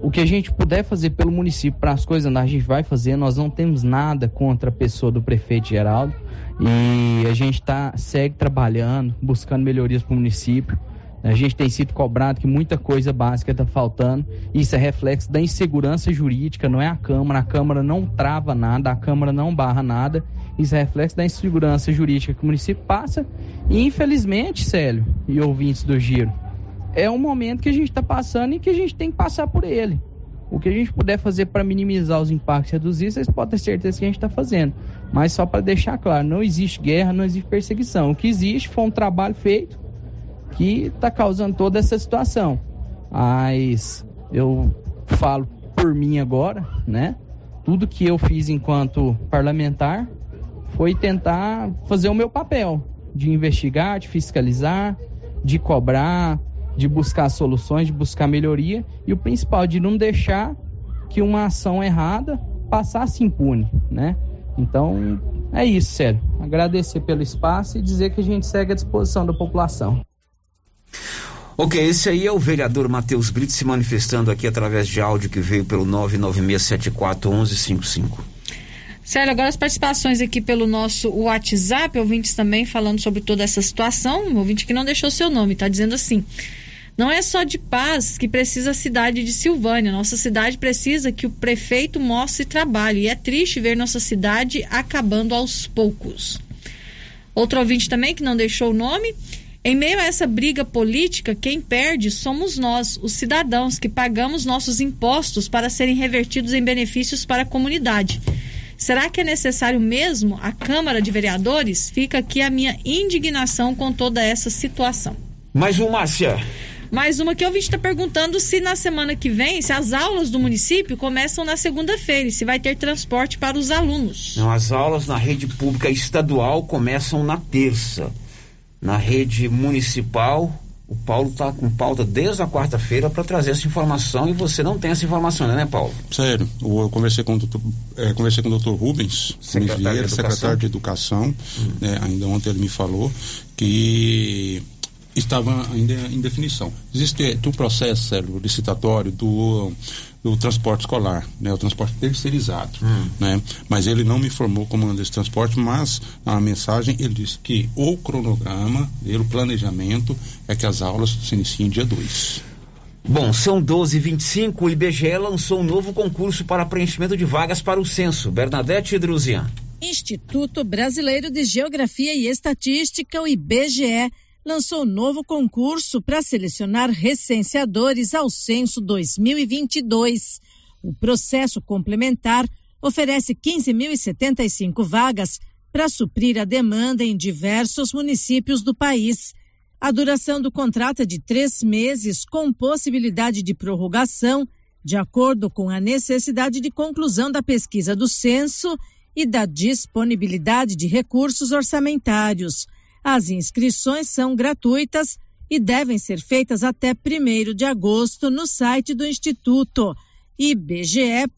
o que a gente puder fazer pelo município para as coisas andar, a gente vai fazer. Nós não temos nada contra a pessoa do prefeito Geraldo e a gente tá, segue trabalhando, buscando melhorias para o município. A gente tem sido cobrado que muita coisa básica está faltando. Isso é reflexo da insegurança jurídica, não é a Câmara. A Câmara não trava nada, a Câmara não barra nada. Isso é reflexo da insegurança jurídica que o município passa. E infelizmente, Célio e ouvintes do Giro, é um momento que a gente está passando e que a gente tem que passar por ele. O que a gente puder fazer para minimizar os impactos, reduzir, vocês podem ter certeza que a gente está fazendo. Mas só para deixar claro, não existe guerra, não existe perseguição. O que existe foi um trabalho feito que está causando toda essa situação. Mas eu falo por mim agora, né? Tudo que eu fiz enquanto parlamentar foi tentar fazer o meu papel de investigar, de fiscalizar, de cobrar, de buscar soluções, de buscar melhoria e o principal de não deixar que uma ação errada passasse impune, né? Então, É isso, sério. Agradecer pelo espaço e dizer que a gente segue à disposição da população. Ok, esse aí é o vereador Matheus Brito se manifestando aqui através de áudio que veio pelo 996741155. Sério, agora as participações aqui pelo nosso WhatsApp, ouvintes também falando sobre toda essa situação. Um ouvinte que não deixou seu nome, está dizendo assim. Não é só de paz que precisa a cidade de Silvânia. Nossa cidade precisa que o prefeito mostre trabalho. E é triste ver nossa cidade acabando aos poucos. Outro ouvinte também que não deixou o nome. Em meio a essa briga política, quem perde somos nós, os cidadãos, que pagamos nossos impostos para serem revertidos em benefícios para a comunidade. Será que é necessário mesmo a Câmara de Vereadores? Fica aqui a minha indignação com toda essa situação. Mais um, Márcia. Mais uma que o ouvinte está perguntando se na semana que vem, se as aulas do município começam na segunda-feira e se vai ter transporte para os alunos. Não, as aulas na rede pública estadual começam na terça na rede municipal. O Paulo está com pauta desde a quarta-feira para trazer essa informação e você não tem essa informação, né, Paulo? Sério, eu conversei com o doutor, é, conversei com o doutor Rubens secretário Vieira, de secretário de Educação, hum. né, ainda ontem ele me falou que estava ainda em definição. Existe um processo sério, licitatório do do transporte escolar, né, o transporte terceirizado, hum. né? Mas ele não me informou como anda esse transporte, mas a mensagem ele disse que o cronograma, o planejamento é que as aulas se iniciem dia 2. Bom, são 12h25, o IBGE lançou um novo concurso para preenchimento de vagas para o censo. Bernadette Druzian. Instituto Brasileiro de Geografia e Estatística, o IBGE, lançou novo concurso para selecionar recenseadores ao censo 2022. O processo complementar oferece 15.075 vagas para suprir a demanda em diversos municípios do país. A duração do contrato é de três meses, com possibilidade de prorrogação, de acordo com a necessidade de conclusão da pesquisa do censo e da disponibilidade de recursos orçamentários. As inscrições são gratuitas e devem ser feitas até 1 de agosto no site do Instituto ibge.gov.br.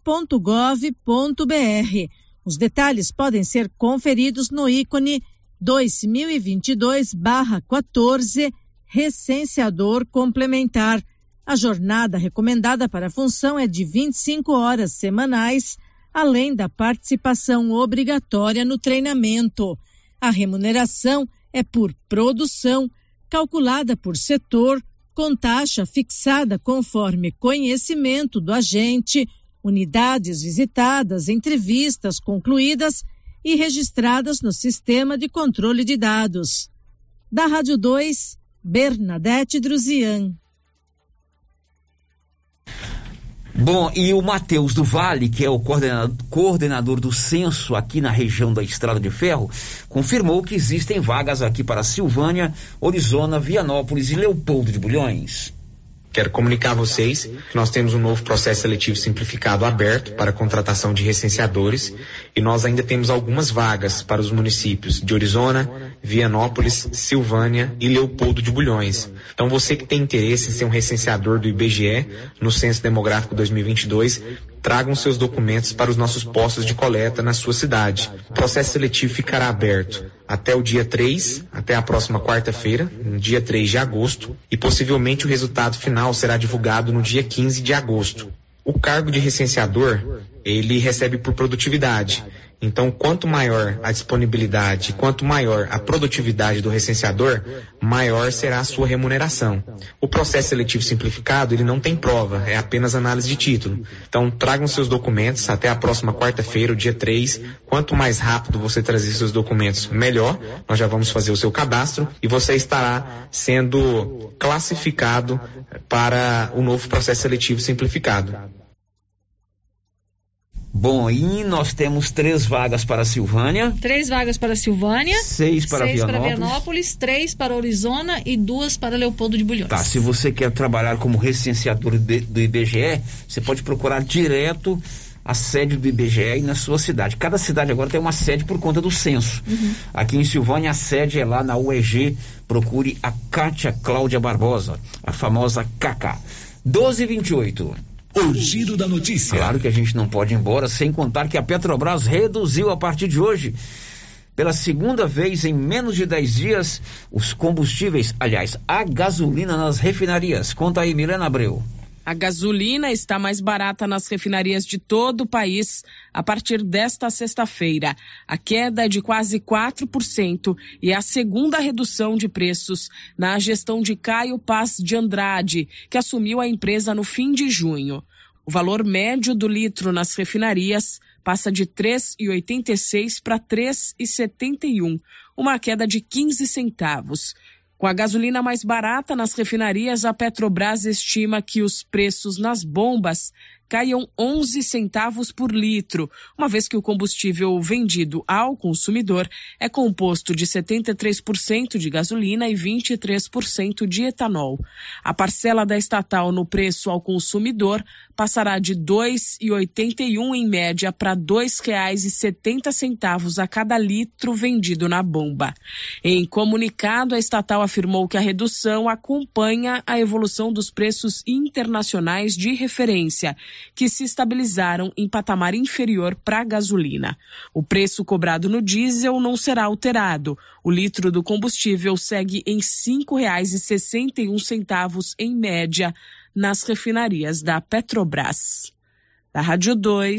Os detalhes podem ser conferidos no ícone 2022-14 Recenseador Complementar. A jornada recomendada para a função é de 25 horas semanais, além da participação obrigatória no treinamento. A remuneração é por produção, calculada por setor, com taxa fixada conforme conhecimento do agente, unidades visitadas, entrevistas concluídas e registradas no sistema de controle de dados. Da Rádio 2, Bernadette Druzian. Bom, e o Matheus do Vale, que é o coordenador, coordenador, do censo aqui na região da Estrada de Ferro, confirmou que existem vagas aqui para Silvânia, Orizona, Vianópolis e Leopoldo de Bulhões. Quero comunicar a vocês que nós temos um novo processo seletivo simplificado aberto para contratação de recenseadores e nós ainda temos algumas vagas para os municípios de Orizona, Vianópolis, Silvânia e Leopoldo de Bulhões. Então você que tem interesse em ser um recenseador do IBGE no Censo Demográfico 2022, tragam seus documentos para os nossos postos de coleta na sua cidade. O processo seletivo ficará aberto até o dia 3, até a próxima quarta-feira, dia 3 de agosto, e possivelmente o resultado final será divulgado no dia 15 de agosto. O cargo de recenseador, ele recebe por produtividade. Então, quanto maior a disponibilidade, quanto maior a produtividade do recenseador, maior será a sua remuneração. O processo seletivo simplificado, ele não tem prova, é apenas análise de título. Então, tragam seus documentos até a próxima quarta-feira, o dia 3. Quanto mais rápido você trazer seus documentos, melhor. Nós já vamos fazer o seu cadastro e você estará sendo classificado para o novo processo seletivo simplificado. Bom, e nós temos três vagas para Silvânia. Três vagas para Silvânia. Seis para seis Vianópolis. para Vianópolis, três para Arizona e duas para Leopoldo de Bulhões. Tá, se você quer trabalhar como recenseador de, do IBGE, você pode procurar direto a sede do IBGE na sua cidade. Cada cidade agora tem uma sede por conta do censo. Uhum. Aqui em Silvânia, a sede é lá na UEG. Procure a Cátia Cláudia Barbosa, a famosa KK. 1228. O giro da notícia. Claro que a gente não pode ir embora sem contar que a Petrobras reduziu a partir de hoje pela segunda vez em menos de 10 dias os combustíveis, aliás, a gasolina nas refinarias. Conta aí, Milena Abreu. A gasolina está mais barata nas refinarias de todo o país a partir desta sexta-feira. A queda é de quase 4% e é a segunda redução de preços na gestão de Caio Paz de Andrade, que assumiu a empresa no fim de junho. O valor médio do litro nas refinarias passa de 3,86 para 3,71, uma queda de 15 centavos. Com a gasolina mais barata nas refinarias, a Petrobras estima que os preços nas bombas caiam 11 centavos por litro, uma vez que o combustível vendido ao consumidor é composto de 73% de gasolina e 23% de etanol. A parcela da estatal no preço ao consumidor passará de R$ 2,81 em média para R$ 2,70 a cada litro vendido na bomba. Em comunicado, a estatal afirmou que a redução acompanha a evolução dos preços internacionais de referência que se estabilizaram em patamar inferior para a gasolina. O preço cobrado no diesel não será alterado. O litro do combustível segue em R$ 5,61 em média nas refinarias da Petrobras. Da Rádio 2,